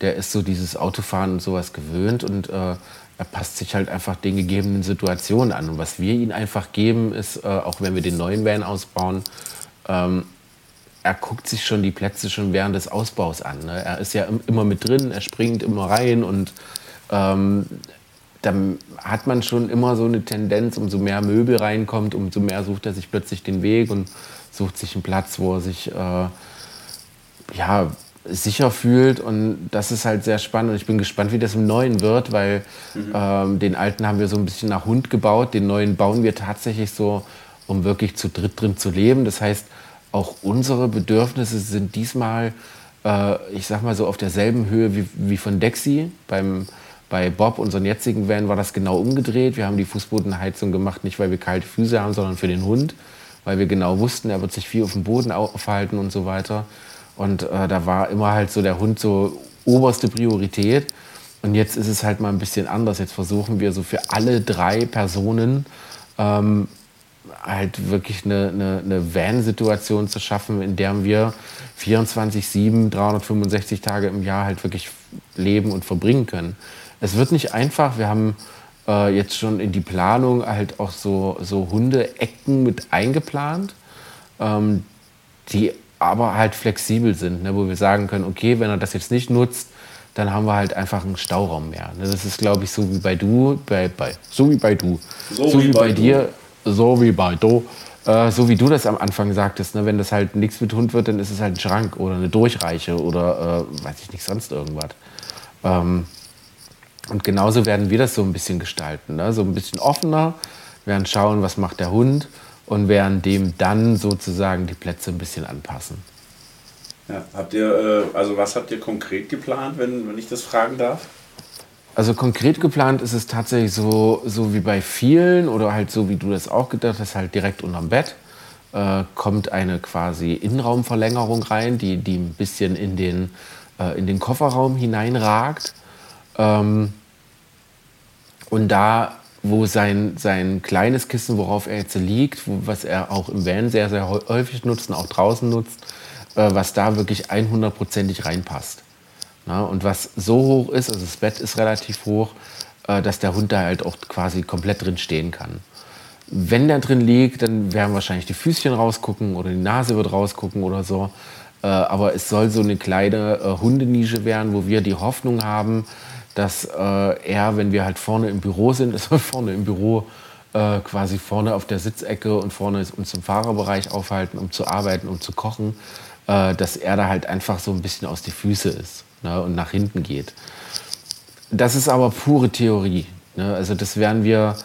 der ist so dieses Autofahren und sowas gewöhnt und äh, er passt sich halt einfach den gegebenen Situationen an. Und was wir ihm einfach geben, ist, äh, auch wenn wir den neuen Van ausbauen, ähm, er guckt sich schon die Plätze schon während des Ausbaus an. Ne? Er ist ja immer mit drin, er springt immer rein und ähm, dann hat man schon immer so eine Tendenz, umso mehr Möbel reinkommt, umso mehr sucht er sich plötzlich den Weg und sucht sich einen Platz, wo er sich äh, ja, sicher fühlt. Und das ist halt sehr spannend. Und ich bin gespannt, wie das im Neuen wird, weil mhm. ähm, den alten haben wir so ein bisschen nach Hund gebaut. Den neuen bauen wir tatsächlich so, um wirklich zu dritt drin zu leben. Das heißt, auch unsere Bedürfnisse sind diesmal, äh, ich sag mal so, auf derselben Höhe wie, wie von Dexy. Beim, bei Bob, unseren jetzigen Van, war das genau umgedreht. Wir haben die Fußbodenheizung gemacht, nicht weil wir kalte Füße haben, sondern für den Hund, weil wir genau wussten, er wird sich viel auf dem Boden aufhalten und so weiter. Und äh, da war immer halt so der Hund so oberste Priorität. Und jetzt ist es halt mal ein bisschen anders. Jetzt versuchen wir so für alle drei Personen ähm, halt wirklich eine, eine, eine Van-Situation zu schaffen, in der wir 24-7, 365 Tage im Jahr halt wirklich leben und verbringen können. Es wird nicht einfach. Wir haben äh, jetzt schon in die Planung halt auch so, so Hunde-Ecken mit eingeplant, ähm, die aber halt flexibel sind, ne, wo wir sagen können, okay, wenn er das jetzt nicht nutzt, dann haben wir halt einfach einen Stauraum mehr. Ne, das ist, glaube ich, so wie bei du, bei, bei, so wie bei du, so, so wie, wie, bei, bei dir, so wie bei du, äh, so wie du das am Anfang sagtest. Ne, wenn das halt nichts mit Hund wird, dann ist es halt ein Schrank oder eine Durchreiche oder äh, weiß ich nicht, sonst irgendwas. Ähm, und genauso werden wir das so ein bisschen gestalten, ne? so ein bisschen offener, werden schauen, was macht der Hund und werden dem dann sozusagen die Plätze ein bisschen anpassen. Ja, habt ihr, äh, also was habt ihr konkret geplant, wenn, wenn ich das fragen darf? Also konkret geplant ist es tatsächlich so, so wie bei vielen oder halt so wie du das auch gedacht hast, halt direkt unterm Bett äh, kommt eine quasi Innenraumverlängerung rein, die, die ein bisschen in den, äh, in den Kofferraum hineinragt. Ähm, und da wo sein, sein kleines Kissen, worauf er jetzt liegt, wo, was er auch im Van sehr, sehr häufig nutzt und auch draußen nutzt, äh, was da wirklich 100%ig reinpasst. Na, und was so hoch ist, also das Bett ist relativ hoch, äh, dass der Hund da halt auch quasi komplett drin stehen kann. Wenn der drin liegt, dann werden wahrscheinlich die Füßchen rausgucken oder die Nase wird rausgucken oder so. Äh, aber es soll so eine kleine äh, Hundenische werden, wo wir die Hoffnung haben, dass äh, er, wenn wir halt vorne im Büro sind, ist er vorne im Büro äh, quasi vorne auf der Sitzecke und vorne uns im Fahrerbereich aufhalten, um zu arbeiten, um zu kochen, äh, dass er da halt einfach so ein bisschen aus die Füße ist ne, und nach hinten geht. Das ist aber pure Theorie. Ne? Also das werden wir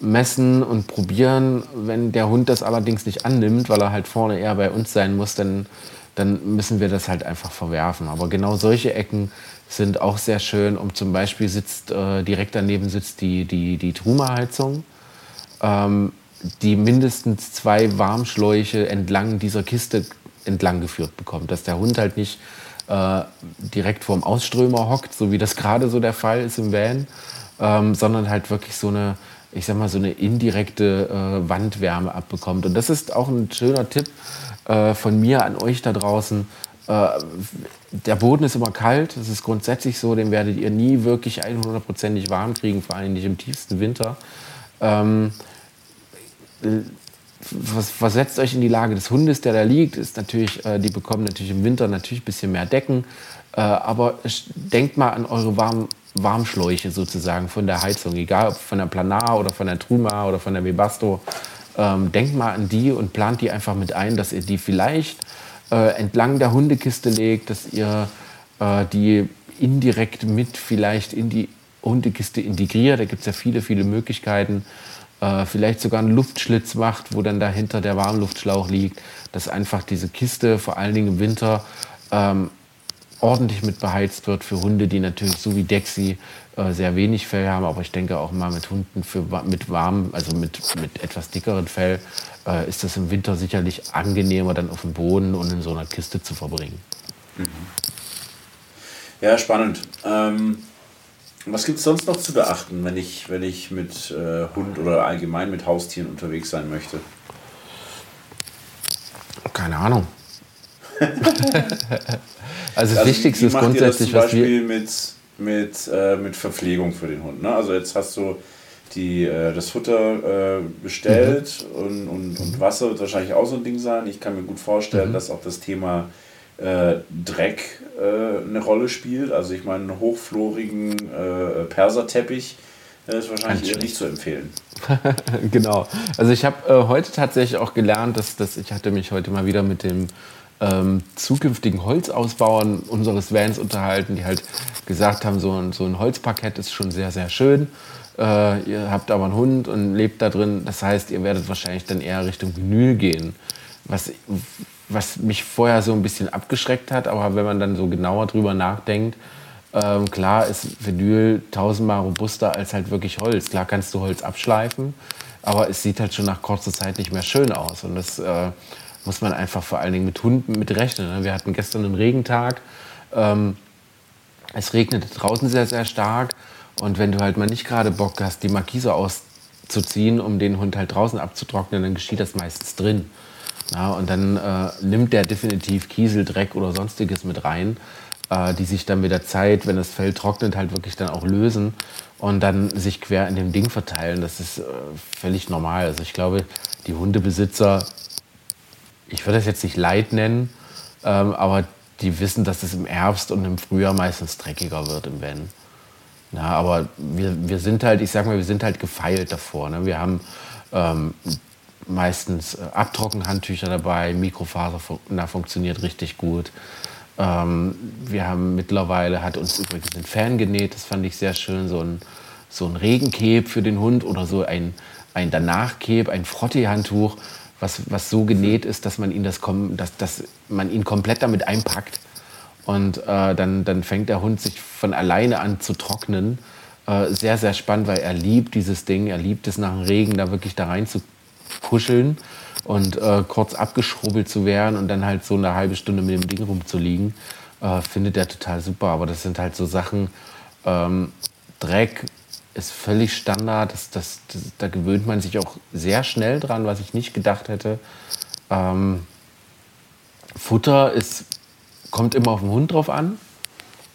messen und probieren. Wenn der Hund das allerdings nicht annimmt, weil er halt vorne eher bei uns sein muss, dann, dann müssen wir das halt einfach verwerfen. Aber genau solche Ecken sind auch sehr schön. Und zum Beispiel sitzt äh, direkt daneben sitzt die, die, die Truma-Heizung, ähm, die mindestens zwei Warmschläuche entlang dieser Kiste entlang geführt bekommt. Dass der Hund halt nicht äh, direkt vorm Ausströmer hockt, so wie das gerade so der Fall ist im Van, ähm, sondern halt wirklich so eine, ich sag mal, so eine indirekte äh, Wandwärme abbekommt. Und das ist auch ein schöner Tipp äh, von mir an euch da draußen der Boden ist immer kalt, das ist grundsätzlich so, den werdet ihr nie wirklich 100%ig warm kriegen, vor allem nicht im tiefsten Winter. Ähm, was versetzt euch in die Lage des Hundes, der da liegt, ist natürlich, äh, die bekommen natürlich im Winter natürlich ein bisschen mehr Decken, äh, aber denkt mal an eure warmen Warmschläuche sozusagen von der Heizung, egal ob von der Planar oder von der Truma oder von der Webasto. Ähm, denkt mal an die und plant die einfach mit ein, dass ihr die vielleicht äh, entlang der Hundekiste legt, dass ihr äh, die indirekt mit vielleicht in die Hundekiste integriert. Da gibt es ja viele, viele Möglichkeiten. Äh, vielleicht sogar einen Luftschlitz macht, wo dann dahinter der Warmluftschlauch liegt, dass einfach diese Kiste vor allen Dingen im Winter ähm, ordentlich mit beheizt wird für Hunde, die natürlich so wie Dexy äh, sehr wenig Fell haben, aber ich denke auch mal mit Hunden für, mit warm, also mit, mit etwas dickeren Fell, äh, ist das im Winter sicherlich angenehmer, dann auf dem Boden und in so einer Kiste zu verbringen. Mhm. Ja, spannend. Ähm, was gibt es sonst noch zu beachten, wenn ich, wenn ich mit äh, Hund oder allgemein mit Haustieren unterwegs sein möchte? Keine Ahnung. also das also, Wichtigste ist grundsätzlich, was wir mit mit, äh, mit Verpflegung für den Hund. Ne? Also jetzt hast du die, äh, das Futter äh, bestellt mhm. und, und, und Wasser wird wahrscheinlich auch so ein Ding sein. Ich kann mir gut vorstellen, mhm. dass auch das Thema äh, Dreck äh, eine Rolle spielt. Also ich meine, einen hochflorigen äh, Perserteppich ist wahrscheinlich nicht zu empfehlen. genau. Also ich habe heute tatsächlich auch gelernt, dass, dass ich hatte mich heute mal wieder mit dem ähm, zukünftigen Holzausbauern unseres Vans unterhalten, die halt gesagt haben, so ein, so ein Holzparkett ist schon sehr, sehr schön. Äh, ihr habt aber einen Hund und lebt da drin. Das heißt, ihr werdet wahrscheinlich dann eher Richtung Vinyl gehen. Was, was mich vorher so ein bisschen abgeschreckt hat, aber wenn man dann so genauer drüber nachdenkt, ähm, klar ist Vinyl tausendmal robuster als halt wirklich Holz. Klar kannst du Holz abschleifen, aber es sieht halt schon nach kurzer Zeit nicht mehr schön aus. Und das äh, muss man einfach vor allen Dingen mit Hunden mit rechnen. Ne? Wir hatten gestern einen Regentag. Ähm, es regnete draußen sehr, sehr stark. Und wenn du halt mal nicht gerade Bock hast, die Markise auszuziehen, um den Hund halt draußen abzutrocknen, dann geschieht das meistens drin. Ja, und dann äh, nimmt der definitiv Kiesel, Dreck oder sonstiges mit rein, äh, die sich dann mit der Zeit, wenn das Fell trocknet, halt wirklich dann auch lösen und dann sich quer in dem Ding verteilen. Das ist äh, völlig normal. Also ich glaube, die Hundebesitzer ich würde das jetzt nicht Leid nennen, ähm, aber die wissen, dass es im Herbst und im Frühjahr meistens dreckiger wird im Van. Ja, aber wir, wir sind halt, ich sag mal, wir sind halt gefeilt davor. Ne? Wir haben ähm, meistens äh, Abtrockenhandtücher dabei, Mikrofaser na, funktioniert richtig gut. Ähm, wir haben mittlerweile, hat uns übrigens ein Fan genäht, das fand ich sehr schön, so ein, so ein Regenkeb für den Hund oder so ein, ein Danach-Keb, ein Frottee-Handtuch, was, was so genäht ist, dass man ihn, das, dass, dass man ihn komplett damit einpackt. Und äh, dann, dann fängt der Hund sich von alleine an zu trocknen. Äh, sehr, sehr spannend, weil er liebt dieses Ding. Er liebt es nach dem Regen, da wirklich da rein zu kuscheln und äh, kurz abgeschrubbelt zu werden und dann halt so eine halbe Stunde mit dem Ding rumzuliegen. Äh, findet er total super. Aber das sind halt so Sachen, ähm, Dreck, ist völlig Standard. Das, das, das, da gewöhnt man sich auch sehr schnell dran, was ich nicht gedacht hätte. Ähm, Futter ist, kommt immer auf den Hund drauf an.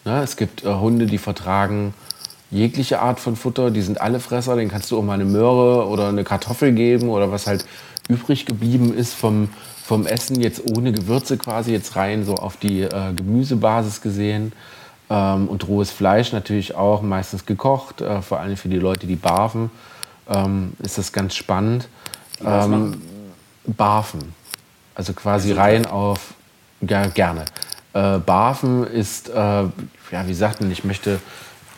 Ja, es gibt äh, Hunde, die vertragen jegliche Art von Futter. Die sind alle Fresser. Den kannst du auch mal eine Möhre oder eine Kartoffel geben oder was halt übrig geblieben ist vom, vom Essen, jetzt ohne Gewürze quasi, jetzt rein so auf die äh, Gemüsebasis gesehen. Ähm, und rohes Fleisch natürlich auch, meistens gekocht, äh, vor allem für die Leute, die barfen, ähm, ist das ganz spannend. Ähm, barfen, also quasi rein auf, ja, gerne. Äh, barfen ist, äh, ja, wie sagt man, ich möchte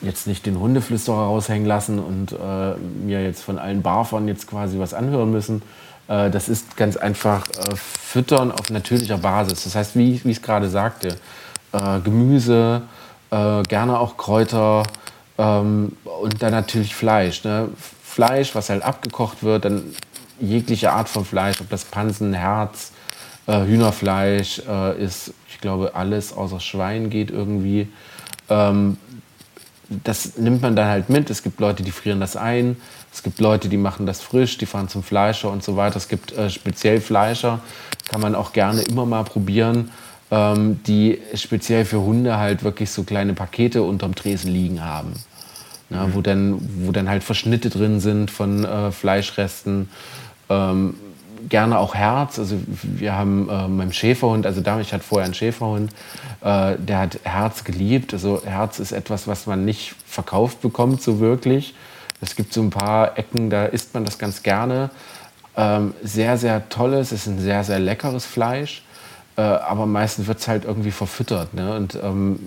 jetzt nicht den Hundeflüsterer raushängen lassen und äh, mir jetzt von allen Barfern jetzt quasi was anhören müssen. Äh, das ist ganz einfach äh, Füttern auf natürlicher Basis. Das heißt, wie, wie ich es gerade sagte, Gemüse, äh, gerne auch Kräuter ähm, und dann natürlich Fleisch. Ne? Fleisch, was halt abgekocht wird, dann jegliche Art von Fleisch, ob das Pansen, Herz, äh, Hühnerfleisch äh, ist, ich glaube, alles außer Schwein geht irgendwie. Ähm, das nimmt man dann halt mit. Es gibt Leute, die frieren das ein. Es gibt Leute, die machen das frisch, die fahren zum Fleischer und so weiter. Es gibt äh, speziell Fleischer, kann man auch gerne immer mal probieren. Ähm, die speziell für Hunde halt wirklich so kleine Pakete unterm Tresen liegen haben. Na, wo, dann, wo dann halt Verschnitte drin sind von äh, Fleischresten. Ähm, gerne auch Herz. Also wir haben äh, meinem Schäferhund, also Damich hat vorher einen Schäferhund, äh, der hat Herz geliebt. Also Herz ist etwas, was man nicht verkauft bekommt so wirklich. Es gibt so ein paar Ecken, da isst man das ganz gerne. Ähm, sehr, sehr tolles, es ist ein sehr, sehr leckeres Fleisch. Äh, aber meistens wird es halt irgendwie verfüttert. Ne? Und ähm,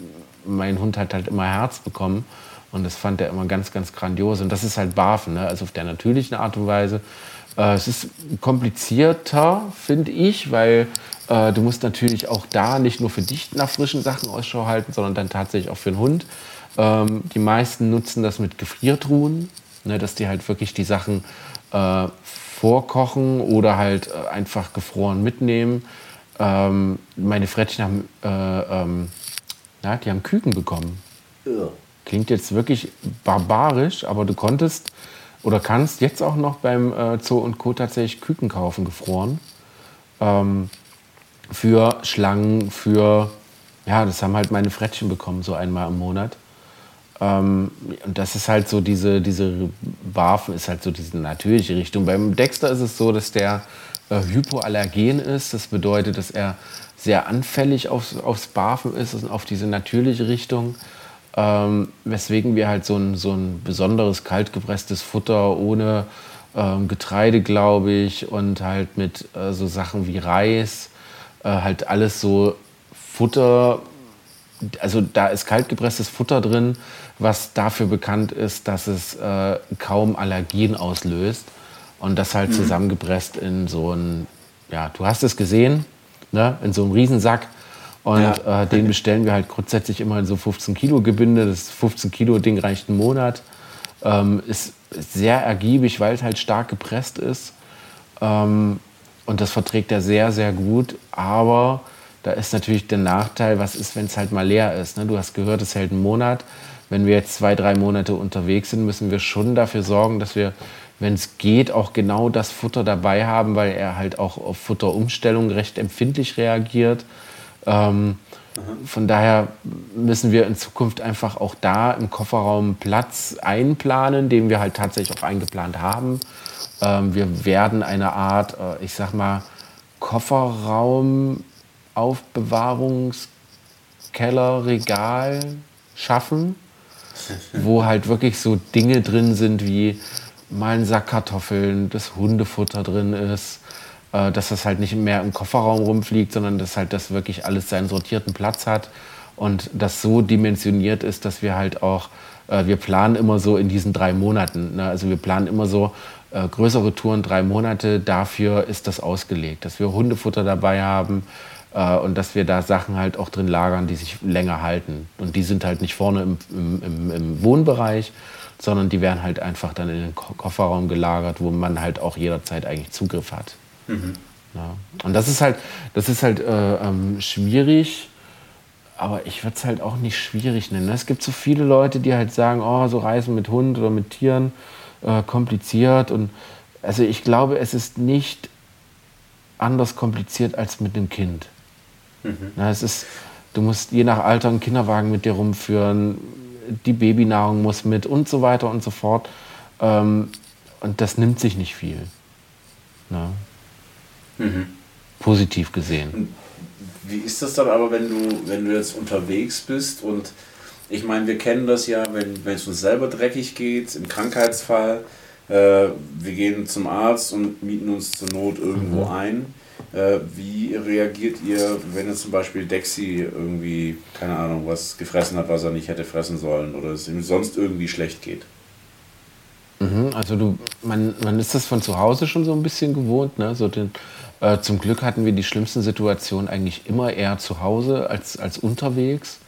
mein Hund hat halt immer Herz bekommen. Und das fand er immer ganz, ganz grandios. Und das ist halt Barfen, ne? also auf der natürlichen Art und Weise. Äh, es ist komplizierter, finde ich, weil äh, du musst natürlich auch da nicht nur für dich nach frischen Sachen Ausschau halten, sondern dann tatsächlich auch für den Hund. Ähm, die meisten nutzen das mit Gefriertruhen, ne, dass die halt wirklich die Sachen äh, vorkochen oder halt äh, einfach gefroren mitnehmen. Ähm, meine Frettchen haben, äh, ähm, ja, die haben Küken bekommen. Ja. Klingt jetzt wirklich barbarisch, aber du konntest oder kannst jetzt auch noch beim äh, Zoo und Co. tatsächlich Küken kaufen, gefroren. Ähm, für Schlangen, für, ja, das haben halt meine Frettchen bekommen, so einmal im Monat. Ähm, und das ist halt so, diese, diese Waffen ist halt so diese natürliche Richtung. Beim Dexter ist es so, dass der äh, hypoallergen ist. Das bedeutet, dass er sehr anfällig aufs, aufs Barfen ist und auf diese natürliche Richtung. Ähm, weswegen wir halt so ein, so ein besonderes kaltgepresstes Futter ohne ähm, Getreide, glaube ich, und halt mit äh, so Sachen wie Reis, äh, halt alles so Futter, also da ist kaltgepresstes Futter drin, was dafür bekannt ist, dass es äh, kaum Allergien auslöst und das halt mhm. zusammengepresst in so ein, ja, du hast es gesehen, ne, in so einem Riesensack und ja. äh, den bestellen wir halt grundsätzlich immer in so 15 Kilo Gebinde. Das 15 Kilo Ding reicht einen Monat. Ähm, ist sehr ergiebig, weil es halt stark gepresst ist. Ähm, und das verträgt er sehr, sehr gut. Aber da ist natürlich der Nachteil, was ist, wenn es halt mal leer ist. Ne? Du hast gehört, es hält einen Monat. Wenn wir jetzt zwei, drei Monate unterwegs sind, müssen wir schon dafür sorgen, dass wir, wenn es geht, auch genau das Futter dabei haben, weil er halt auch auf Futterumstellung recht empfindlich reagiert. Ähm, von daher müssen wir in Zukunft einfach auch da im Kofferraum Platz einplanen, den wir halt tatsächlich auch eingeplant haben. Ähm, wir werden eine Art, äh, ich sag mal, Kofferraum, Aufbewahrungskeller, Regal schaffen, wo halt wirklich so Dinge drin sind wie mal ein Sack Kartoffeln, das Hundefutter drin ist, äh, dass das halt nicht mehr im Kofferraum rumfliegt, sondern dass halt das wirklich alles seinen sortierten Platz hat und das so dimensioniert ist, dass wir halt auch, äh, wir planen immer so in diesen drei Monaten, ne? also wir planen immer so äh, größere Touren, drei Monate, dafür ist das ausgelegt, dass wir Hundefutter dabei haben, äh, und dass wir da Sachen halt auch drin lagern, die sich länger halten. Und die sind halt nicht vorne im, im, im Wohnbereich, sondern die werden halt einfach dann in den Kofferraum gelagert, wo man halt auch jederzeit eigentlich Zugriff hat. Mhm. Ja. Und das ist halt, das ist halt äh, ähm, schwierig, aber ich würde es halt auch nicht schwierig nennen. Es gibt so viele Leute, die halt sagen, oh, so Reisen mit Hund oder mit Tieren, äh, kompliziert. Und also ich glaube, es ist nicht anders kompliziert als mit einem Kind. Mhm. Na, es ist, du musst je nach Alter einen Kinderwagen mit dir rumführen, die Babynahrung muss mit und so weiter und so fort. Ähm, und das nimmt sich nicht viel. Na? Mhm. Positiv gesehen. Wie ist das dann aber, wenn du, wenn du jetzt unterwegs bist und ich meine, wir kennen das ja, wenn, wenn es uns selber dreckig geht, im Krankheitsfall, äh, wir gehen zum Arzt und mieten uns zur Not irgendwo mhm. ein. Äh, wie reagiert ihr, wenn jetzt zum Beispiel Dexy irgendwie, keine Ahnung, was gefressen hat, was er nicht hätte fressen sollen oder es ihm sonst irgendwie schlecht geht? Mhm, also du, man, man ist das von zu Hause schon so ein bisschen gewohnt, ne? So den, äh, zum Glück hatten wir die schlimmsten Situationen eigentlich immer eher zu Hause als, als unterwegs.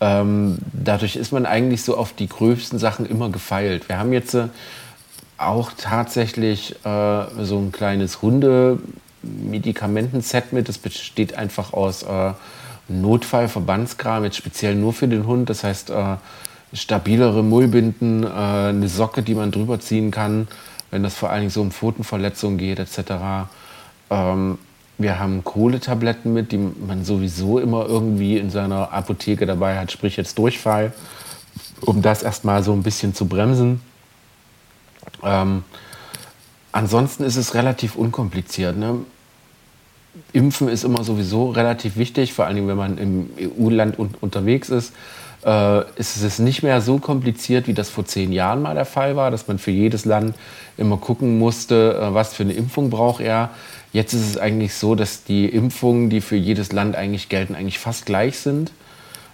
Ähm, dadurch ist man eigentlich so auf die gröbsten Sachen immer gefeilt. Wir haben jetzt äh, auch tatsächlich äh, so ein kleines Hunde-Medikamentenset mit. Das besteht einfach aus äh, Notfallverbandskram, jetzt speziell nur für den Hund. Das heißt, äh, stabilere Mullbinden, äh, eine Socke, die man drüber ziehen kann, wenn das vor allen Dingen so um Pfotenverletzungen geht, etc. Ähm, Wir haben Kohletabletten mit, die man sowieso immer irgendwie in seiner Apotheke dabei hat, sprich jetzt Durchfall, um das erstmal so ein bisschen zu bremsen. Ähm, ansonsten ist es relativ unkompliziert. Ne? Impfen ist immer sowieso relativ wichtig, vor allem wenn man im EU-Land un unterwegs ist. Äh, ist es nicht mehr so kompliziert, wie das vor zehn Jahren mal der Fall war, dass man für jedes Land immer gucken musste, äh, was für eine Impfung braucht er. Jetzt ist es eigentlich so, dass die Impfungen, die für jedes Land eigentlich gelten, eigentlich fast gleich sind.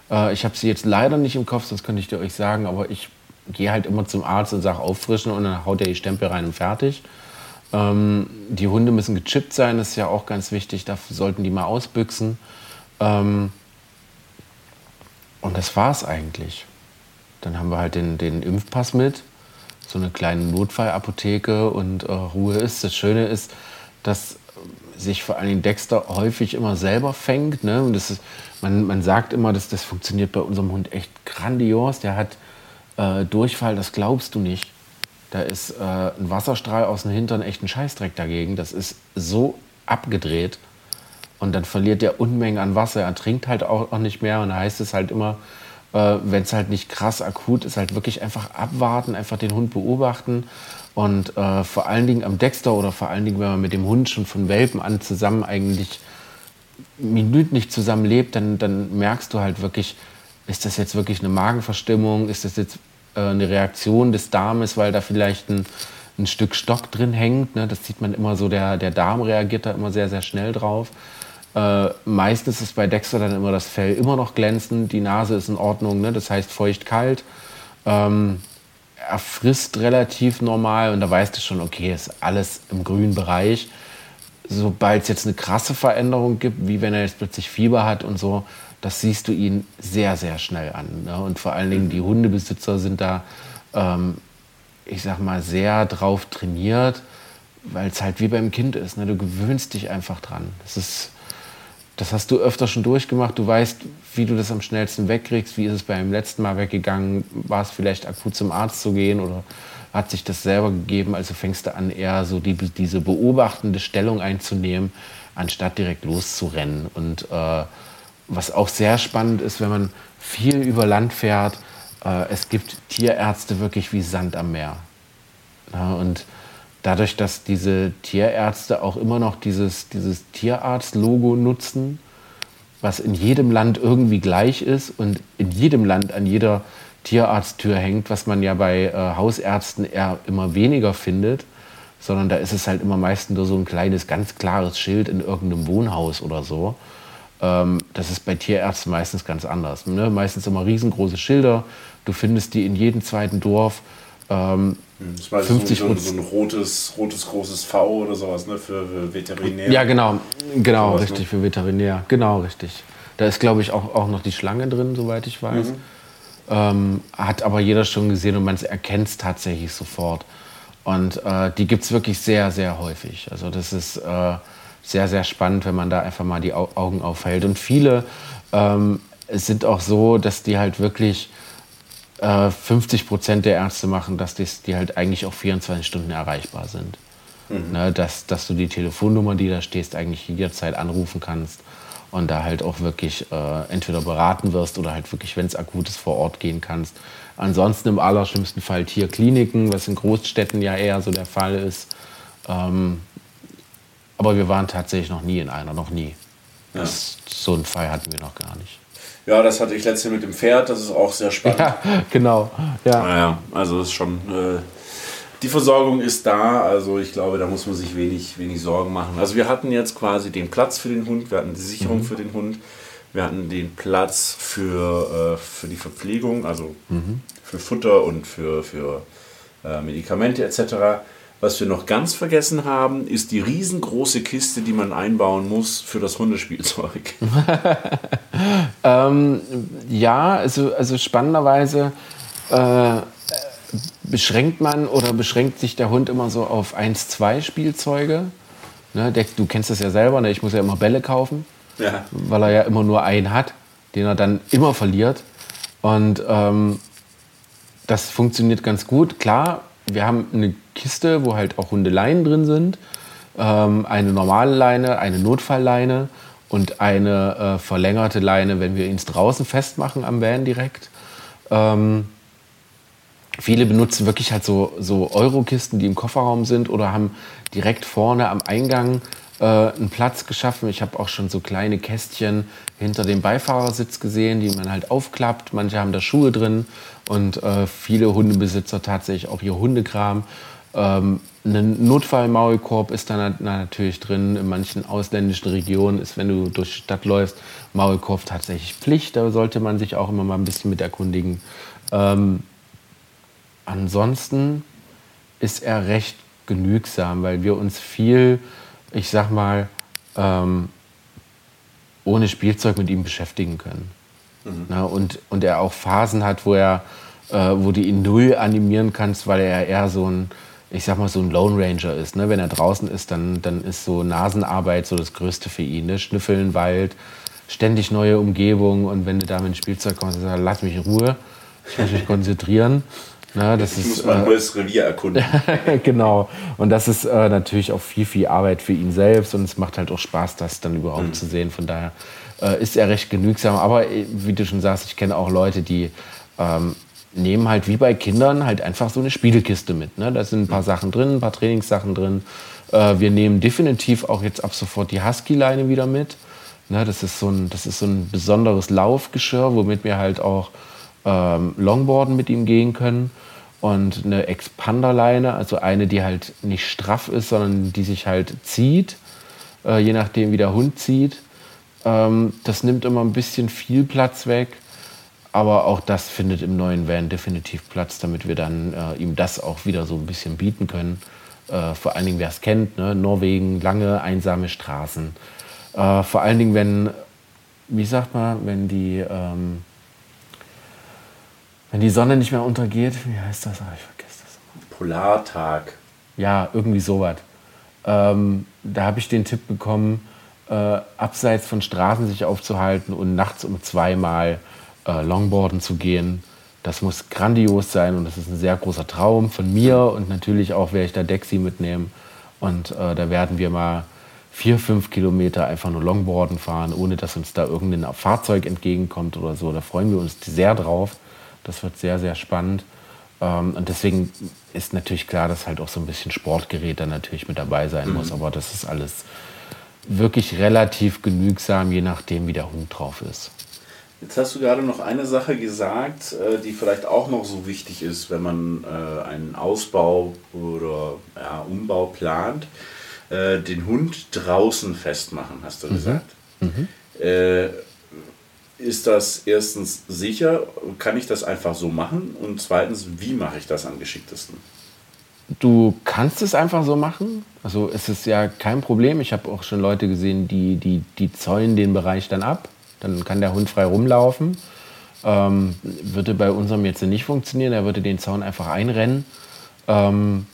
Äh, ich habe sie jetzt leider nicht im Kopf, sonst könnte ich dir euch sagen, aber ich gehe halt immer zum Arzt und sage auffrischen und dann haut er die Stempel rein und fertig. Ähm, die Hunde müssen gechippt sein, das ist ja auch ganz wichtig, da sollten die mal ausbüchsen. Ähm, und das war es eigentlich. Dann haben wir halt den, den Impfpass mit, so eine kleine Notfallapotheke und äh, Ruhe ist. Das Schöne ist, dass sich vor allem Dexter häufig immer selber fängt. Ne? Und das ist, man, man sagt immer, dass das funktioniert bei unserem Hund echt grandios. Der hat äh, Durchfall, das glaubst du nicht. Da ist äh, ein Wasserstrahl aus dem Hintern echt ein Scheißdreck dagegen. Das ist so abgedreht. Und dann verliert er Unmengen an Wasser. Er trinkt halt auch, auch nicht mehr. Und da heißt es halt immer, äh, wenn es halt nicht krass akut ist, halt wirklich einfach abwarten, einfach den Hund beobachten. Und äh, vor allen Dingen am Dexter oder vor allen Dingen, wenn man mit dem Hund schon von Welpen an zusammen eigentlich minütlich zusammen lebt, dann, dann merkst du halt wirklich, ist das jetzt wirklich eine Magenverstimmung? Ist das jetzt äh, eine Reaktion des Darmes, weil da vielleicht ein, ein Stück Stock drin hängt? Ne? Das sieht man immer so, der, der Darm reagiert da immer sehr, sehr schnell drauf. Äh, meistens ist bei Dexter dann immer das Fell immer noch glänzend, die Nase ist in Ordnung, ne? das heißt feucht-kalt. Ähm, er frisst relativ normal und da weißt du schon, okay, ist alles im grünen Bereich. Sobald es jetzt eine krasse Veränderung gibt, wie wenn er jetzt plötzlich Fieber hat und so, das siehst du ihn sehr, sehr schnell an. Ne? Und vor allen Dingen die Hundebesitzer sind da, ähm, ich sag mal, sehr drauf trainiert, weil es halt wie beim Kind ist. Ne? Du gewöhnst dich einfach dran. Das ist das hast du öfter schon durchgemacht. Du weißt, wie du das am schnellsten wegkriegst. Wie ist es beim letzten Mal weggegangen? War es vielleicht akut zum Arzt zu gehen oder hat sich das selber gegeben? Also fängst du an, eher so die, diese beobachtende Stellung einzunehmen, anstatt direkt loszurennen. Und äh, was auch sehr spannend ist, wenn man viel über Land fährt, äh, es gibt Tierärzte wirklich wie Sand am Meer. Ja, und dadurch, dass diese Tierärzte auch immer noch dieses, dieses Tierarzt-Logo nutzen, was in jedem Land irgendwie gleich ist und in jedem Land an jeder Tierarzttür hängt, was man ja bei äh, Hausärzten eher immer weniger findet, sondern da ist es halt immer meistens nur so ein kleines, ganz klares Schild in irgendeinem Wohnhaus oder so. Ähm, das ist bei Tierärzten meistens ganz anders. Ne? Meistens immer riesengroße Schilder. Du findest die in jedem zweiten Dorf. Ähm, das war 50 so, so, ein rotes, rotes großes V oder sowas, ne, für, für Veterinär. Ja, genau, genau, sowas, richtig, ne? für Veterinär, genau, richtig. Da ist, glaube ich, auch, auch noch die Schlange drin, soweit ich weiß. Mhm. Ähm, hat aber jeder schon gesehen und man erkennt es tatsächlich sofort. Und äh, die gibt es wirklich sehr, sehr häufig. Also das ist äh, sehr, sehr spannend, wenn man da einfach mal die Augen aufhält. Und viele ähm, sind auch so, dass die halt wirklich 50 äh, Prozent der Ärzte machen, dass die, die halt eigentlich auch 24 Stunden erreichbar sind. Mhm. Ne, dass, dass du die Telefonnummer, die da stehst, eigentlich jederzeit anrufen kannst und da halt auch wirklich äh, entweder beraten wirst oder halt wirklich, wenn es akut ist, vor Ort gehen kannst. Ansonsten im allerschlimmsten Fall Tierkliniken, was in Großstädten ja eher so der Fall ist. Ähm, aber wir waren tatsächlich noch nie in einer, noch nie. Ja. Das, so einen Fall hatten wir noch gar nicht. Ja, das hatte ich letzte mit dem Pferd, das ist auch sehr spannend. Ja, genau. Ja. Naja, also ist schon. Äh, die Versorgung ist da, also ich glaube, da muss man sich wenig, wenig Sorgen machen. Also wir hatten jetzt quasi den Platz für den Hund, wir hatten die Sicherung mhm. für den Hund, wir hatten den Platz für, äh, für die Verpflegung, also mhm. für Futter und für, für äh, Medikamente etc. Was wir noch ganz vergessen haben, ist die riesengroße Kiste, die man einbauen muss für das Hundespielzeug. ähm, ja, also, also spannenderweise äh, beschränkt man oder beschränkt sich der Hund immer so auf 1, 2 Spielzeuge. Ne, der, du kennst das ja selber, ne? ich muss ja immer Bälle kaufen, ja. weil er ja immer nur einen hat, den er dann immer verliert. Und ähm, das funktioniert ganz gut. Klar, wir haben eine Kiste, wo halt auch Hundeleien drin sind. ähm, eine normale Leine, eine Notfallleine und eine äh, verlängerte Leine, wenn wir ihn draußen festmachen am Van direkt. Ähm, viele benutzen wirklich halt so, so Eurokisten, die im Kofferraum sind oder haben direkt vorne am Eingang äh, einen Platz geschaffen. Ich habe auch schon so kleine Kästchen hinter dem Beifahrersitz gesehen, die man halt aufklappt. Manche haben da Schuhe drin und äh, viele Hundebesitzer tatsächlich auch ihr Hundekram. Ähm, ein Notfallmaulkorb ist da natürlich drin. In manchen ausländischen Regionen ist, wenn du durch die Stadt läufst, Maulkorb tatsächlich Pflicht. Da sollte man sich auch immer mal ein bisschen mit erkundigen. Ähm, ansonsten ist er recht genügsam, weil wir uns viel, ich sag mal, ähm, ohne Spielzeug mit ihm beschäftigen können. Mhm. Na, und, und er auch Phasen hat, wo er, äh, wo du ihn null animieren kannst, weil er eher so ein ich sag mal, so ein Lone Ranger ist. Ne? Wenn er draußen ist, dann, dann ist so Nasenarbeit so das Größte für ihn. Ne? Schnüffeln, Wald, ständig neue Umgebung und wenn du da mit dem Spielzeug kommst, dann lass mich in Ruhe, ich muss mich konzentrieren. Ne? Das ich ist, muss mein äh, neues Revier erkunden. genau. Und das ist äh, natürlich auch viel, viel Arbeit für ihn selbst und es macht halt auch Spaß, das dann überhaupt mhm. zu sehen. Von daher äh, ist er recht genügsam. Aber äh, wie du schon sagst, ich kenne auch Leute, die ähm, nehmen halt wie bei Kindern halt einfach so eine Spielekiste mit. Ne? Da sind ein paar Sachen drin, ein paar Trainingssachen drin. Äh, wir nehmen definitiv auch jetzt ab sofort die Husky-Leine wieder mit. Ne? Das, ist so ein, das ist so ein besonderes Laufgeschirr, womit wir halt auch ähm, Longboarden mit ihm gehen können. Und eine Expanderleine, also eine, die halt nicht straff ist, sondern die sich halt zieht, äh, je nachdem wie der Hund zieht. Ähm, das nimmt immer ein bisschen viel Platz weg. Aber auch das findet im neuen Van definitiv Platz, damit wir dann äh, ihm das auch wieder so ein bisschen bieten können. Äh, vor allen Dingen, wer es kennt, ne? Norwegen, lange, einsame Straßen. Äh, vor allen Dingen, wenn, wie sagt man, wenn die, ähm, wenn die Sonne nicht mehr untergeht, wie heißt das? Ah, ich vergesse das. Polartag. Ja, irgendwie sowas. Ähm, da habe ich den Tipp bekommen, äh, abseits von Straßen sich aufzuhalten und nachts um zweimal äh, Longboarden zu gehen. Das muss grandios sein und das ist ein sehr großer Traum von mir und natürlich auch werde ich da Dexy mitnehmen. Und äh, da werden wir mal vier, fünf Kilometer einfach nur Longboarden fahren, ohne dass uns da irgendein Fahrzeug entgegenkommt oder so. Da freuen wir uns sehr drauf. Das wird sehr, sehr spannend. Ähm, und deswegen ist natürlich klar, dass halt auch so ein bisschen Sportgerät dann natürlich mit dabei sein mhm. muss. Aber das ist alles wirklich relativ genügsam, je nachdem, wie der Hund drauf ist. Jetzt hast du gerade noch eine Sache gesagt, äh, die vielleicht auch noch so wichtig ist, wenn man äh, einen Ausbau oder ja, Umbau plant. Äh, den Hund draußen festmachen, hast du mhm. gesagt. Mhm. Ist das erstens sicher? Kann ich das einfach so machen? Und zweitens, wie mache ich das am geschicktesten? Du kannst es einfach so machen. Also es ist ja kein Problem. Ich habe auch schon Leute gesehen, die, die, die zäunen den Bereich dann ab. Dann kann der Hund frei rumlaufen. Ähm, würde bei unserem jetzt nicht funktionieren. Er würde den Zaun einfach einrennen. Ähm,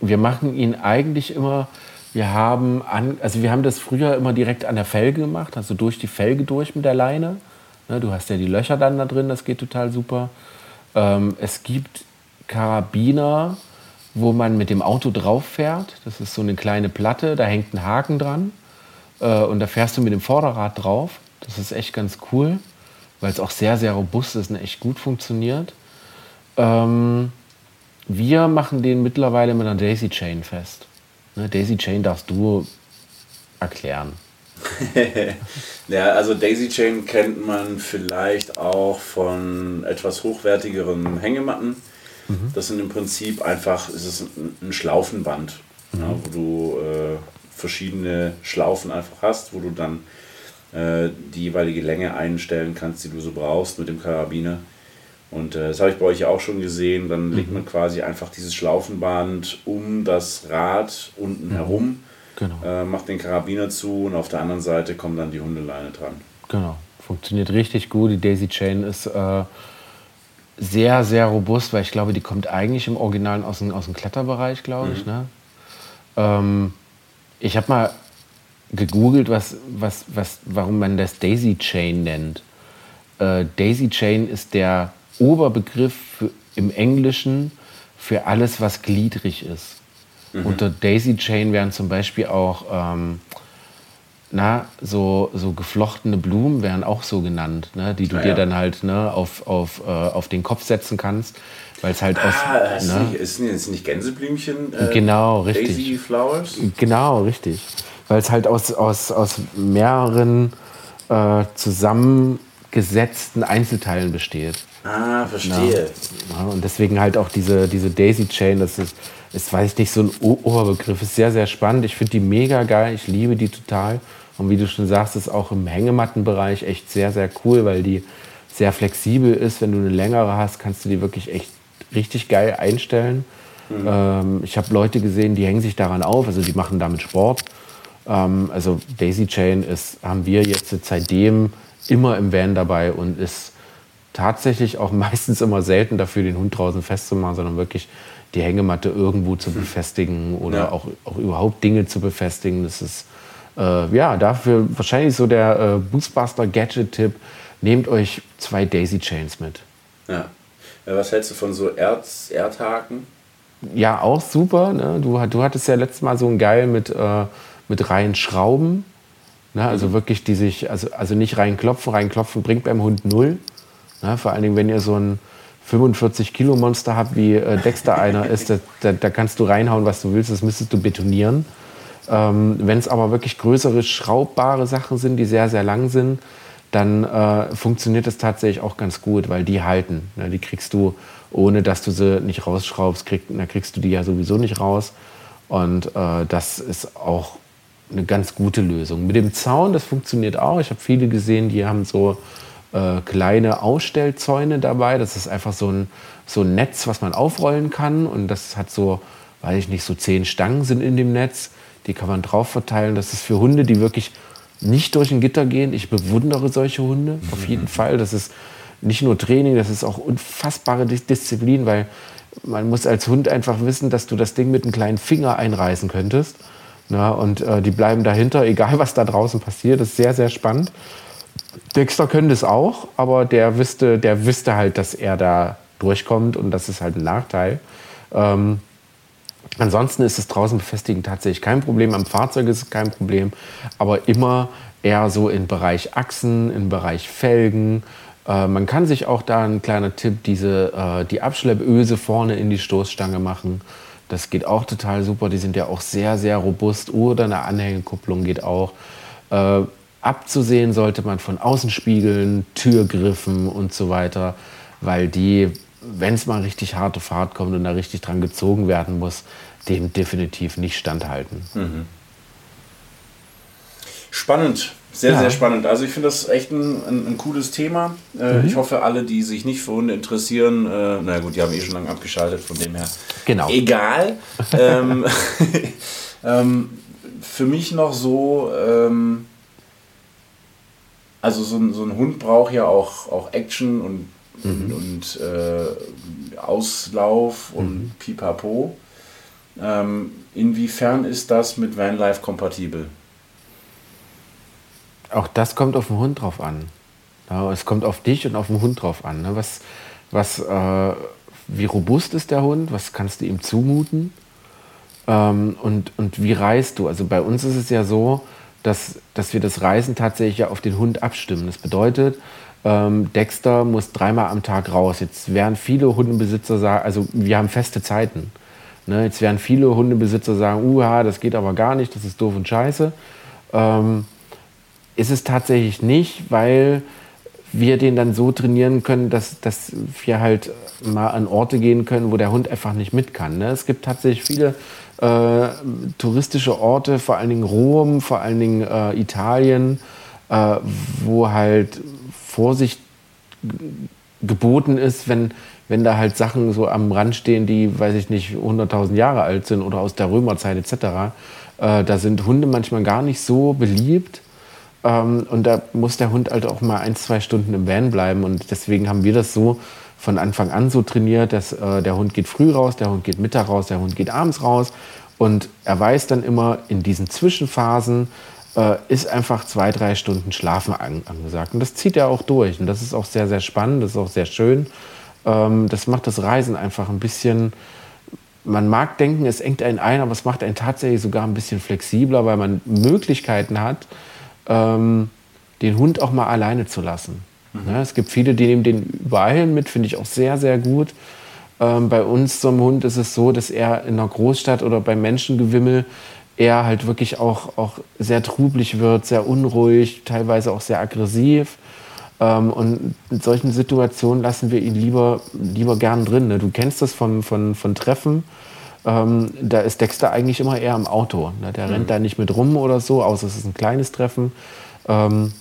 wir machen ihn eigentlich immer, wir haben, an, also wir haben das früher immer direkt an der Felge gemacht, also durch die Felge durch mit der Leine. Ne, du hast ja die Löcher dann da drin, das geht total super. Ähm, es gibt Karabiner, wo man mit dem Auto drauf fährt. Das ist so eine kleine Platte, da hängt ein Haken dran. Äh, und da fährst du mit dem Vorderrad drauf. Das ist echt ganz cool, weil es auch sehr, sehr robust ist und echt gut funktioniert. Ähm, wir machen den mittlerweile mit einer Daisy Chain fest. Ne, Daisy Chain darfst du erklären. ja, also Daisy Chain kennt man vielleicht auch von etwas hochwertigeren Hängematten. Mhm. Das sind im Prinzip einfach, es ist ein Schlaufenband, mhm. ja, wo du äh, verschiedene Schlaufen einfach hast, wo du dann äh, die jeweilige Länge einstellen kannst, die du so brauchst mit dem Karabiner. Und äh, das habe ich bei euch ja auch schon gesehen. Dann mhm. legt man quasi einfach dieses Schlaufenband um das Rad unten mhm. herum, genau. äh, macht den Karabiner zu und auf der anderen Seite kommt dann die Hundeleine dran. Genau, funktioniert richtig gut. Die Daisy Chain ist äh, sehr, sehr robust, weil ich glaube, die kommt eigentlich im Original aus dem, aus dem Kletterbereich, glaube mhm. ich. Ne? Ähm, ich habe mal gegoogelt, was, was, was, warum man das Daisy Chain nennt. Äh, Daisy Chain ist der Oberbegriff für, im Englischen für alles, was gliedrig ist. Mhm. Unter Daisy Chain wären zum Beispiel auch ähm, na, so, so geflochtene Blumen wären auch so genannt, ne, die du Ah, dir ja. dann halt ne, auf, auf, äh, auf den Kopf setzen kannst, weil es halt aus. Ah, ist, ne, nicht, ist, nicht, ist nicht Gänseblümchen? Äh, Genau, richtig. Daisy Flowers? Genau, richtig. Weil es halt aus, aus, aus mehreren äh, zusammengesetzten Einzelteilen besteht. Ah, verstehe. Ja, und deswegen halt auch diese, diese Daisy Chain, das ist, ist, weiß ich nicht, so ein Oberbegriff, ist sehr, sehr spannend. Ich finde die mega geil, ich liebe die total. Und wie du schon sagst, ist auch im Hängemattenbereich echt sehr, sehr cool, weil die sehr flexibel ist. Wenn du eine längere hast, kannst du die wirklich echt richtig geil einstellen. Ähm, ich habe Leute gesehen, die hängen sich daran auf, also die machen damit Sport. Ähm, also Daisy Chain ist, haben wir jetzt seitdem immer im Van dabei und ist tatsächlich auch meistens immer selten dafür, den Hund draußen festzumachen, sondern wirklich die Hängematte irgendwo zu befestigen oder Ja. auch, auch überhaupt Dinge zu befestigen. Das ist äh, ja dafür wahrscheinlich so der äh, Boostbuster Gadget-Tipp. Nehmt euch zwei Daisy Chains mit. Ja. Äh, Was hältst du von so Erz, Erdhaken? Ja, auch super. Ne? Du, du hattest ja letztes Mal so ein Geil mit, äh, mit reinen Schrauben. Ne? Also wirklich, die sich, also, also nicht reinklopfen. Reinklopfen bringt beim Hund null. Ne? Vor allen Dingen, wenn ihr so ein 45-Kilo-Monster habt, wie äh, Dexter einer ist, da, da, da kannst du reinhauen, was du willst. Das müsstest du betonieren. Ähm, wenn es aber wirklich größere, schraubbare Sachen sind, die sehr, sehr lang sind, dann äh, funktioniert das tatsächlich auch ganz gut, weil die halten. Ne? Die kriegst du, ohne dass du sie nicht rausschraubst, krieg, dann kriegst du die ja sowieso nicht raus. Und äh, das ist auch eine ganz gute Lösung. Mit dem Zaun, das funktioniert auch. Ich habe viele gesehen, die haben so äh, kleine Ausstellzäune dabei. Das ist einfach so ein, so ein Netz, was man aufrollen kann. Und das hat so, weiß ich nicht, so zehn Stangen sind in dem Netz. Die kann man drauf verteilen. Das ist für Hunde, die wirklich nicht durch ein Gitter gehen. Ich bewundere solche Hunde auf jeden Fall. Das ist nicht nur Training, das ist auch unfassbare Dis- Disziplin, weil man muss als Hund einfach wissen, dass du das Ding mit einem kleinen Finger einreißen könntest. Na, und äh, die bleiben dahinter, egal was da draußen passiert. Das ist sehr, sehr spannend. Dexter könnte es auch, aber der wüsste, der wüsste halt, dass er da durchkommt und das ist halt ein Nachteil. Ähm, ansonsten ist es draußen befestigen tatsächlich kein Problem. Am Fahrzeug ist es kein Problem, aber immer eher so im Bereich Achsen, im Bereich Felgen. Äh, man kann sich auch da ein kleiner Tipp, diese, äh, die Abschleppöse vorne in die Stoßstange machen. Das geht auch total super. Die sind ja auch sehr, sehr robust. Oder eine Anhängekupplung geht auch. Äh, abzusehen sollte man von Außenspiegeln, Türgriffen und so weiter, weil die, wenn es mal richtig harte Fahrt kommt und da richtig dran gezogen werden muss, dem definitiv nicht standhalten. Spannend, sehr, Ja. sehr spannend. Also ich finde das echt ein, ein, ein cooles Thema. Äh, Mhm. Ich hoffe, alle, die sich nicht für Hunde interessieren, äh, na gut, die haben eh schon lange abgeschaltet, von dem her. Genau. Egal. ähm, ähm, für mich noch so, ähm, also so ein, so ein Hund braucht ja auch, auch Action und, und, und äh, Auslauf und Pipapo. Ähm, inwiefern ist das mit Vanlife kompatibel? Auch das kommt auf den Hund drauf an. Es kommt auf dich und auf den Hund drauf an. Ne? Was, was, äh, wie robust ist der Hund? Was kannst du ihm zumuten? Ähm, und, und wie reist du? Also bei uns ist es ja so, dass, dass wir das Reisen tatsächlich ja auf den Hund abstimmen. Das bedeutet, ähm, Dexter muss dreimal am Tag raus. Jetzt werden viele Hundebesitzer sagen, also wir haben feste Zeiten. Ne? Jetzt werden viele Hundebesitzer sagen, uha, das geht aber gar nicht, das ist doof und scheiße. Ähm, ist es tatsächlich nicht, weil wir den dann so trainieren können, dass, dass wir halt mal an Orte gehen können, wo der Hund einfach nicht mit kann. Ne? Es gibt tatsächlich viele äh, touristische Orte, vor allen Dingen Rom, vor allen Dingen äh, Italien, äh, wo halt Vorsicht geboten ist, wenn, wenn da halt Sachen so am Rand stehen, die, weiß ich nicht, 100.000 Jahre alt sind oder aus der Römerzeit etc. Äh, da sind Hunde manchmal gar nicht so beliebt. Ähm, und da muss der Hund halt auch mal ein, zwei Stunden im Van bleiben. Und deswegen haben wir das so von Anfang an so trainiert, dass äh, der Hund geht früh raus, der Hund geht Mittag raus, der Hund geht abends raus. Und er weiß dann immer, in diesen Zwischenphasen äh, ist einfach zwei, drei Stunden Schlafen an, angesagt. Und das zieht er auch durch. Und das ist auch sehr, sehr spannend, das ist auch sehr schön. Ähm, das macht das Reisen einfach ein bisschen man mag denken, es engt einen ein, aber es macht einen tatsächlich sogar ein bisschen flexibler, weil man Möglichkeiten hat, ähm, den Hund auch mal alleine zu lassen. Mhm. Ja, es gibt viele, die nehmen den überall hin mit, finde ich auch sehr, sehr gut. Ähm, bei uns zum Hund ist es so, dass er in einer Großstadt oder beim Menschengewimmel er halt wirklich auch, auch sehr trublich wird, sehr unruhig, teilweise auch sehr aggressiv. Ähm, und in solchen Situationen lassen wir ihn lieber, lieber gern drin. Ne? Du kennst das von, von, von Treffen. Ähm, da ist Dexter eigentlich immer eher im Auto. Ne? Der mhm. rennt da nicht mit rum oder so, außer es ist ein kleines Treffen. Ähm,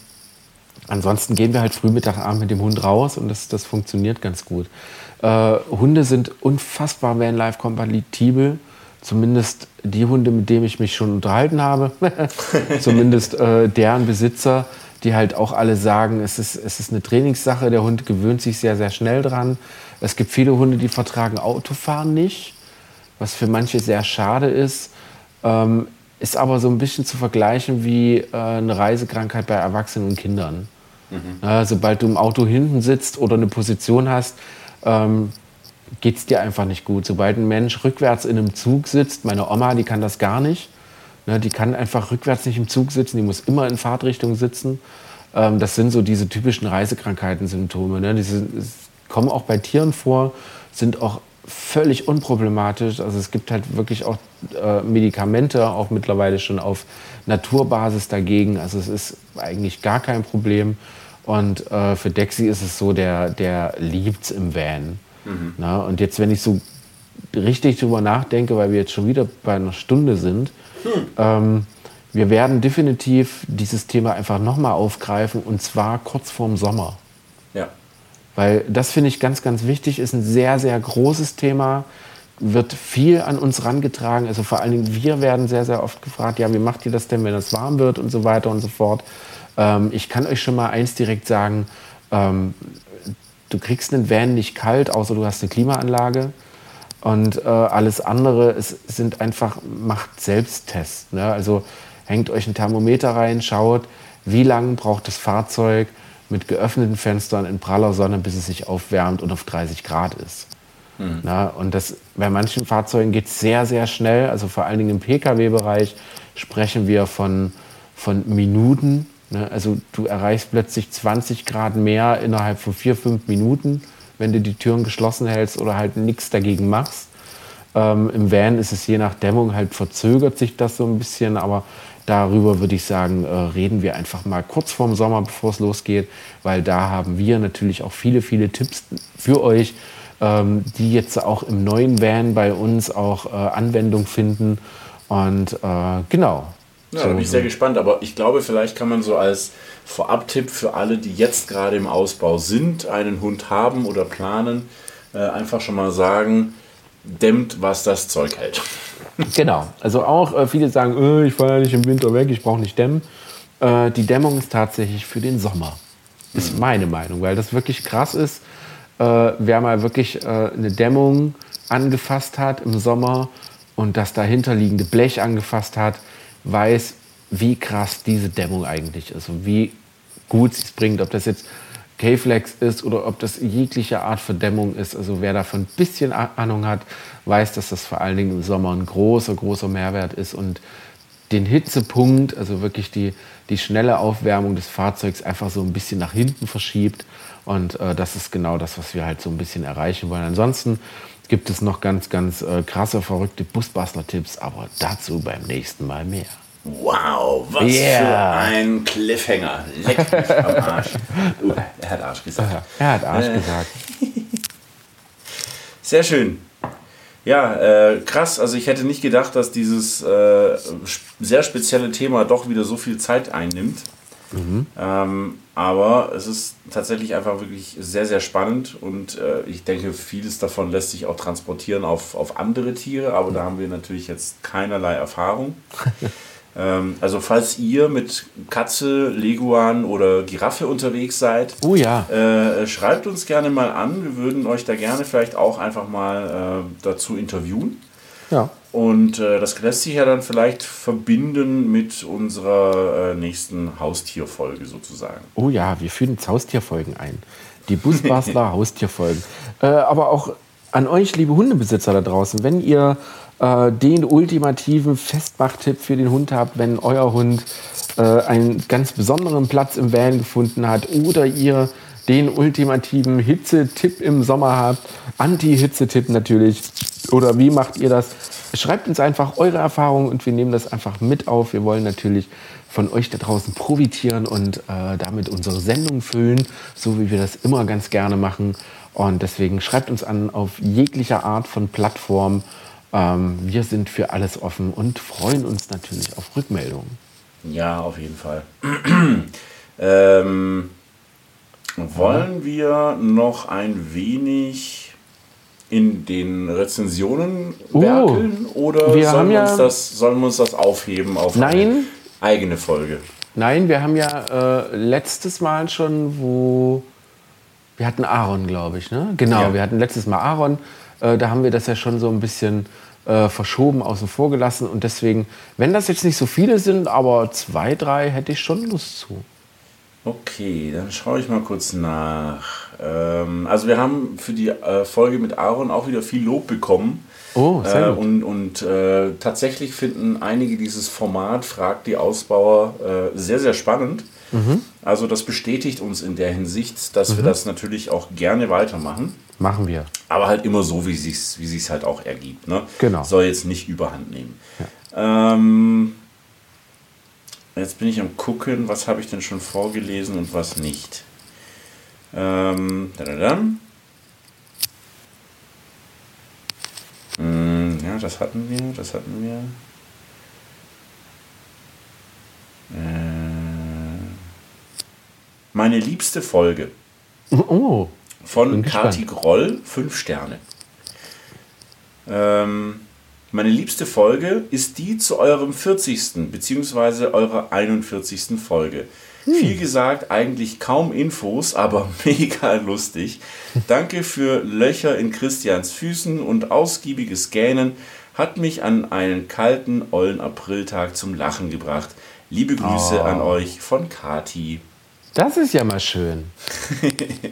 ansonsten gehen wir halt früh Mittagabend mit dem Hund raus und das, das funktioniert ganz gut. Äh, Hunde sind unfassbar Vanlife-kompatibel. Zumindest die Hunde, mit denen ich mich schon unterhalten habe. Zumindest äh, deren Besitzer die halt auch alle sagen, es ist, es ist eine Trainingssache, der Hund gewöhnt sich sehr, sehr schnell dran. Es gibt viele Hunde, die vertragen Autofahren nicht, was für manche sehr schade ist. Ähm, ist aber so ein bisschen zu vergleichen wie äh, eine Reisekrankheit bei Erwachsenen und Kindern. Mhm. Ja, sobald du im Auto hinten sitzt oder eine Position hast, ähm, geht es dir einfach nicht gut. Sobald ein Mensch rückwärts in einem Zug sitzt, meine Oma, die kann das gar nicht, Ne, die kann einfach rückwärts nicht im Zug sitzen, die muss immer in Fahrtrichtung sitzen. Ähm, das sind so diese typischen Reisekrankheiten-Symptome. Ne? Die kommen auch bei Tieren vor, sind auch völlig unproblematisch. Also es gibt halt wirklich auch äh, Medikamente, auch mittlerweile schon auf Naturbasis dagegen. Also es ist eigentlich gar kein Problem. Und äh, für Dexy ist es so, der, der liebt es im Van. Mhm. Na, und jetzt, wenn ich so richtig drüber nachdenke, weil wir jetzt schon wieder bei einer Stunde sind, hm. Ähm, wir werden definitiv dieses Thema einfach nochmal aufgreifen und zwar kurz vorm Sommer. Ja. Weil das finde ich ganz, ganz wichtig, ist ein sehr, sehr großes Thema, wird viel an uns rangetragen. Also vor allen Dingen wir werden sehr, sehr oft gefragt, ja, wie macht ihr das denn, wenn es warm wird und so weiter und so fort. Ähm, ich kann euch schon mal eins direkt sagen, ähm, du kriegst einen Van nicht kalt, außer du hast eine Klimaanlage. Und äh, alles andere es sind einfach, macht Selbsttests. Ne? Also hängt euch ein Thermometer rein, schaut, wie lange braucht das Fahrzeug mit geöffneten Fenstern in praller Sonne, bis es sich aufwärmt und auf 30 Grad ist. Mhm. Na, und das, bei manchen Fahrzeugen geht es sehr, sehr schnell. Also vor allen Dingen im Pkw-Bereich sprechen wir von, von Minuten. Ne? Also du erreichst plötzlich 20 Grad mehr innerhalb von vier, fünf Minuten wenn du die Türen geschlossen hältst oder halt nichts dagegen machst. Ähm, Im Van ist es je nach Dämmung halt verzögert sich das so ein bisschen, aber darüber würde ich sagen, äh, reden wir einfach mal kurz vorm Sommer, bevor es losgeht, weil da haben wir natürlich auch viele, viele Tipps für euch, ähm, die jetzt auch im neuen Van bei uns auch äh, Anwendung finden. Und äh, genau. Ja, so, da bin ich sehr gespannt, aber ich glaube, vielleicht kann man so als Vorab-Tipp für alle, die jetzt gerade im Ausbau sind, einen Hund haben oder planen, äh, einfach schon mal sagen, dämmt, was das Zeug hält. Genau. Also auch äh, viele sagen, äh, ich fahre ja nicht im Winter weg, ich brauche nicht dämmen. Äh, die Dämmung ist tatsächlich für den Sommer. Ist mhm. meine Meinung, weil das wirklich krass ist. Äh, wer mal wirklich äh, eine Dämmung angefasst hat im Sommer und das dahinterliegende Blech angefasst hat, weiß, wie krass diese Dämmung eigentlich ist und wie gut sie es bringt. Ob das jetzt K-Flex ist oder ob das jegliche Art von Dämmung ist. Also wer davon ein bisschen Ahnung hat, weiß, dass das vor allen Dingen im Sommer ein großer, großer Mehrwert ist und den Hitzepunkt, also wirklich die, die schnelle Aufwärmung des Fahrzeugs einfach so ein bisschen nach hinten verschiebt. Und äh, das ist genau das, was wir halt so ein bisschen erreichen wollen. Ansonsten gibt es noch ganz, ganz äh, krasse, verrückte Busbastler-Tipps, aber dazu beim nächsten Mal mehr. Wow, was yeah. für ein Cliffhanger. Leck mich am Arsch. Uh, er hat Arsch gesagt. Er hat Arsch äh. gesagt. Sehr schön. Ja, äh, krass. Also ich hätte nicht gedacht, dass dieses äh, sehr spezielle Thema doch wieder so viel Zeit einnimmt. Mhm. Ähm, aber es ist tatsächlich einfach wirklich sehr, sehr spannend und äh, ich denke, vieles davon lässt sich auch transportieren auf, auf andere Tiere, aber da haben wir natürlich jetzt keinerlei Erfahrung. Ähm, also falls ihr mit Katze, Leguan oder Giraffe unterwegs seid, oh ja. Äh, schreibt uns gerne mal an. Wir würden euch da gerne vielleicht auch einfach mal äh, dazu interviewen. Ja. Und äh, das lässt sich ja dann vielleicht verbinden mit unserer äh, nächsten Haustierfolge sozusagen. Oh ja, wir führen jetzt Haustierfolgen ein. Die Busbastler Haustierfolgen. Äh, aber auch an euch, liebe Hundebesitzer da draußen, wenn ihr äh, den ultimativen Festmachtipp für den Hund habt, wenn euer Hund äh, einen ganz besonderen Platz im Van gefunden hat oder ihr den ultimativen Hitzetipp im Sommer habt, Anti-Hitzetipp natürlich, oder wie macht ihr das? Schreibt uns einfach eure Erfahrungen und wir nehmen das einfach mit auf. Wir wollen natürlich von euch da draußen profitieren und äh, damit unsere Sendung füllen, so wie wir das immer ganz gerne machen. Und deswegen schreibt uns an auf jeglicher Art von Plattform. Ähm, wir sind für alles offen und freuen uns natürlich auf Rückmeldungen. Ja, auf jeden Fall. ähm, wollen wir noch ein wenig in den Rezensionen Oh, werkeln oder wir sollen wir, uns ja- das, sollen wir uns das aufheben auf Nein. eine eigene Folge? Nein, wir haben ja äh, letztes Mal schon, wo wir hatten Aaron, glaube ich, ne? Genau, Ja. wir hatten letztes Mal Aaron. Äh, da haben wir das ja schon so ein bisschen äh, verschoben, außen vor gelassen. Und deswegen, wenn das jetzt nicht so viele sind, aber zwei, drei, hätte ich schon Lust zu. Okay, dann schaue ich mal kurz nach. Ähm, also wir haben für die äh, Folge mit Aaron auch wieder viel Lob bekommen. Oh, sehr äh, gut. Und, und äh, tatsächlich finden einige dieses Format Fragt die Ausbauer äh, sehr, sehr spannend. Mhm. Also das bestätigt uns in der Hinsicht, dass wir das natürlich auch gerne weitermachen. Machen wir. Aber halt immer so, wie wie sich's halt auch ergibt. Ne? Genau. Soll jetzt nicht überhand nehmen. Ähm, jetzt bin ich am gucken, was habe ich denn schon vorgelesen und was nicht. Ähm, dadadam. Mm, ja, das hatten wir, das hatten wir. Äh, meine liebste Folge. Oh, Von. Kati Groll, 5 Sterne. Ähm, meine liebste Folge ist die zu eurem 40. bzw. eurer 41. Folge. Viel gesagt, eigentlich kaum Infos, aber mega lustig. Danke für Löcher in Christians Füßen und ausgiebiges Gähnen hat mich an einen kalten, ollen Apriltag zum Lachen gebracht. Liebe Grüße an euch von Kati. Das ist ja mal schön.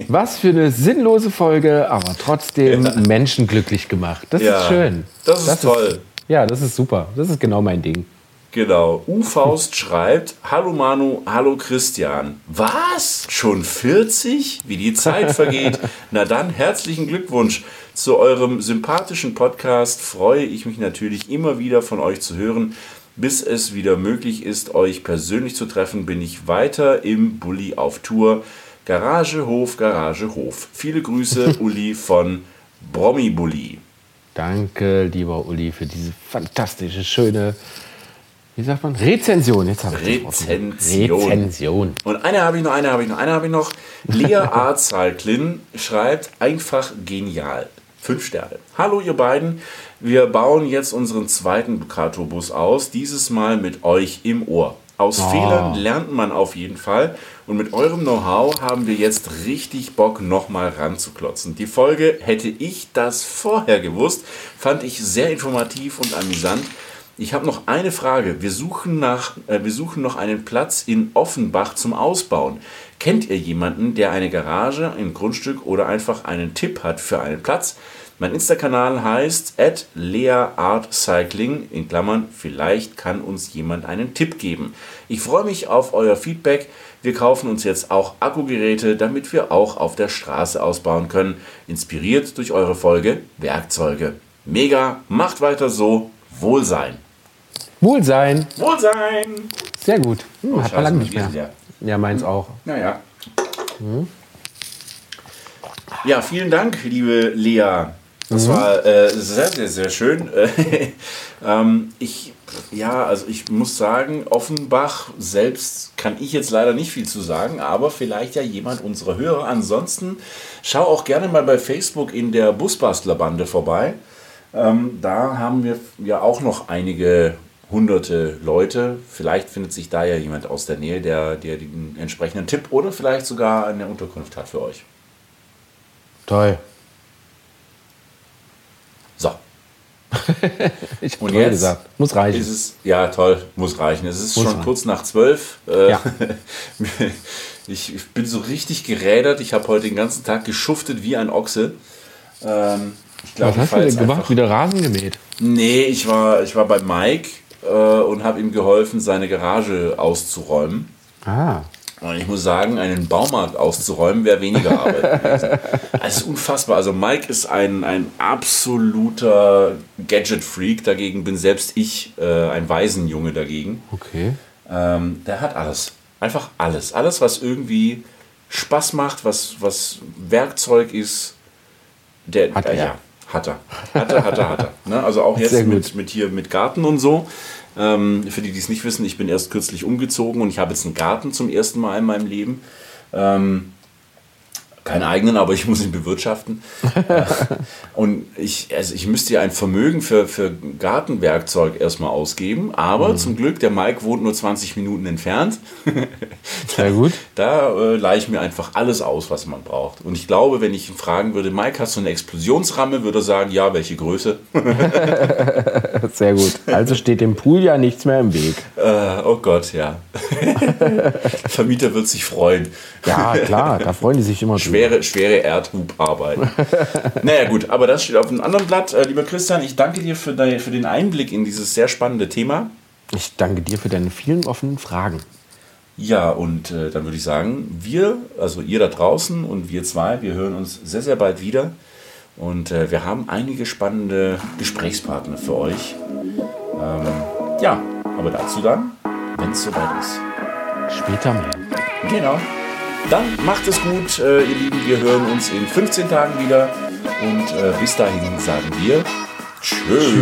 Was für eine sinnlose Folge, aber trotzdem Menschen glücklich gemacht. Das Ja, ist schön. das ist toll. ja, das ist super. Das ist genau mein Ding. Genau. U-Faust schreibt: Hallo Manu, hallo Christian. Was? Schon 40? Wie die Zeit vergeht. Na dann, herzlichen Glückwunsch zu eurem sympathischen Podcast. Freue ich mich natürlich immer wieder von euch zu hören. Bis es wieder möglich ist, euch persönlich zu treffen, bin ich weiter im Bulli auf Tour. Garage, Hof, Garage, Hof. Viele Grüße, Uli von Brommi Bulli. Danke, lieber Uli, für diese fantastische, schöne, wie sagt man, Rezension. Jetzt habe ich. Rezension. Rezension. Und eine habe ich noch, eine habe ich noch, eine habe ich noch. Lea Arzalklin schreibt einfach genial. Fünf Sterne. Hallo ihr beiden, wir bauen jetzt unseren zweiten Ducato-Bus aus, dieses Mal mit euch im Ohr. Aus Fehlern lernt man auf jeden Fall und mit eurem Know-how haben wir jetzt richtig Bock, nochmal ranzuklotzen. Die Folge hätte ich das vorher gewusst, fand ich sehr informativ und amüsant. Ich habe noch eine Frage. Wir suchen, nach, äh, wir suchen noch einen Platz in Offenbach zum Ausbauen. Kennt ihr jemanden, der eine Garage, ein Grundstück oder einfach einen Tipp hat für einen Platz? Mein Insta-Kanal heißt at leaartcycling, in Klammern, vielleicht kann uns jemand einen Tipp geben. Ich freue mich auf euer Feedback. Wir kaufen uns jetzt auch Akkugeräte, damit wir auch auf der Straße ausbauen können. Inspiriert durch eure Folge Werkzeuge. Mega, macht weiter so. Wohlsein. Wohlsein. Wohlsein! Sehr gut. Hm, hat scheiße, man lange nicht mehr. Ja, meins auch. Naja. Ja, vielen Dank, liebe Lea. Das war äh, sehr, sehr, sehr schön. ähm, ich, ja, also ich muss sagen, Offenbach selbst kann ich jetzt leider nicht viel zu sagen, aber vielleicht ja jemand unserer Hörer. Ansonsten schau auch gerne mal bei Facebook in der Busbastlerbande vorbei. Ähm, da haben wir ja auch noch einige hunderte Leute. Vielleicht findet sich da ja jemand aus der Nähe, der, der den entsprechenden Tipp oder vielleicht sogar eine Unterkunft hat für euch. Toll. So, Ich Und jetzt gesagt. Muss reichen. ist es, ja toll, muss reichen. Es ist Muss schon reichen. kurz nach zwölf. Äh, Ja. ich, ich bin so richtig gerädert. Ich habe heute den ganzen Tag geschuftet wie ein Ochse. Ähm, Ich glaub, Was hast du denn gemacht? Wieder Rasen gemäht? Nee, ich war, ich war bei Mike und habe ihm geholfen, seine Garage auszuräumen. Ah. Und ich muss sagen, einen Baumarkt auszuräumen wäre weniger Arbeit gewesen. Es ist unfassbar. Also Mike ist ein, ein absoluter Gadget-Freak. Dagegen bin selbst ich äh, ein Waisenjunge dagegen. Okay. Ähm, der hat alles. Einfach alles. Alles, was irgendwie Spaß macht, was, was Werkzeug ist. Der, Hat äh, er. Ja, hat er. Hat er, hat er, hat er. Ne? Also auch jetzt mit, mit hier mit Garten und so. Ähm, für die, die es nicht wissen, ich bin erst kürzlich umgezogen und ich habe jetzt einen Garten zum ersten Mal in meinem Leben. Ähm, keinen eigenen, aber ich muss ihn bewirtschaften. Und ich, also ich müsste ja ein Vermögen für, für Gartenwerkzeug erstmal ausgeben, aber zum Glück, der Mike wohnt nur 20 Minuten entfernt. Sehr gut. Da äh, leihe ich mir einfach alles aus, was man braucht. Und ich glaube, wenn ich ihn fragen würde, Mike, hast du eine Explosionsramme, würde er sagen, ja, welche Größe? Sehr gut. Also steht dem Pool ja nichts mehr im Weg. Äh, oh Gott, ja. Vermieter wird sich freuen. Ja, klar, da freuen die sich immer drüber. Schwere, schwere Erdhubarbeit. naja, gut, aber das steht auf einem anderen Blatt. Äh, lieber Christian, ich danke dir für, dein, für den Einblick in dieses sehr spannende Thema. Ich danke dir für deine vielen offenen Fragen. Ja, und äh, dann würde ich sagen, wir, also ihr da draußen und wir zwei, wir hören uns sehr, sehr bald wieder. Und äh, wir haben einige spannende Gesprächspartner für euch. Ähm, ja, aber dazu dann, wenn es soweit ist. Später mehr. Genau. Dann macht es gut, äh, ihr Lieben. Wir hören uns in 15 Tagen wieder. Und äh, bis dahin sagen wir Tschüss.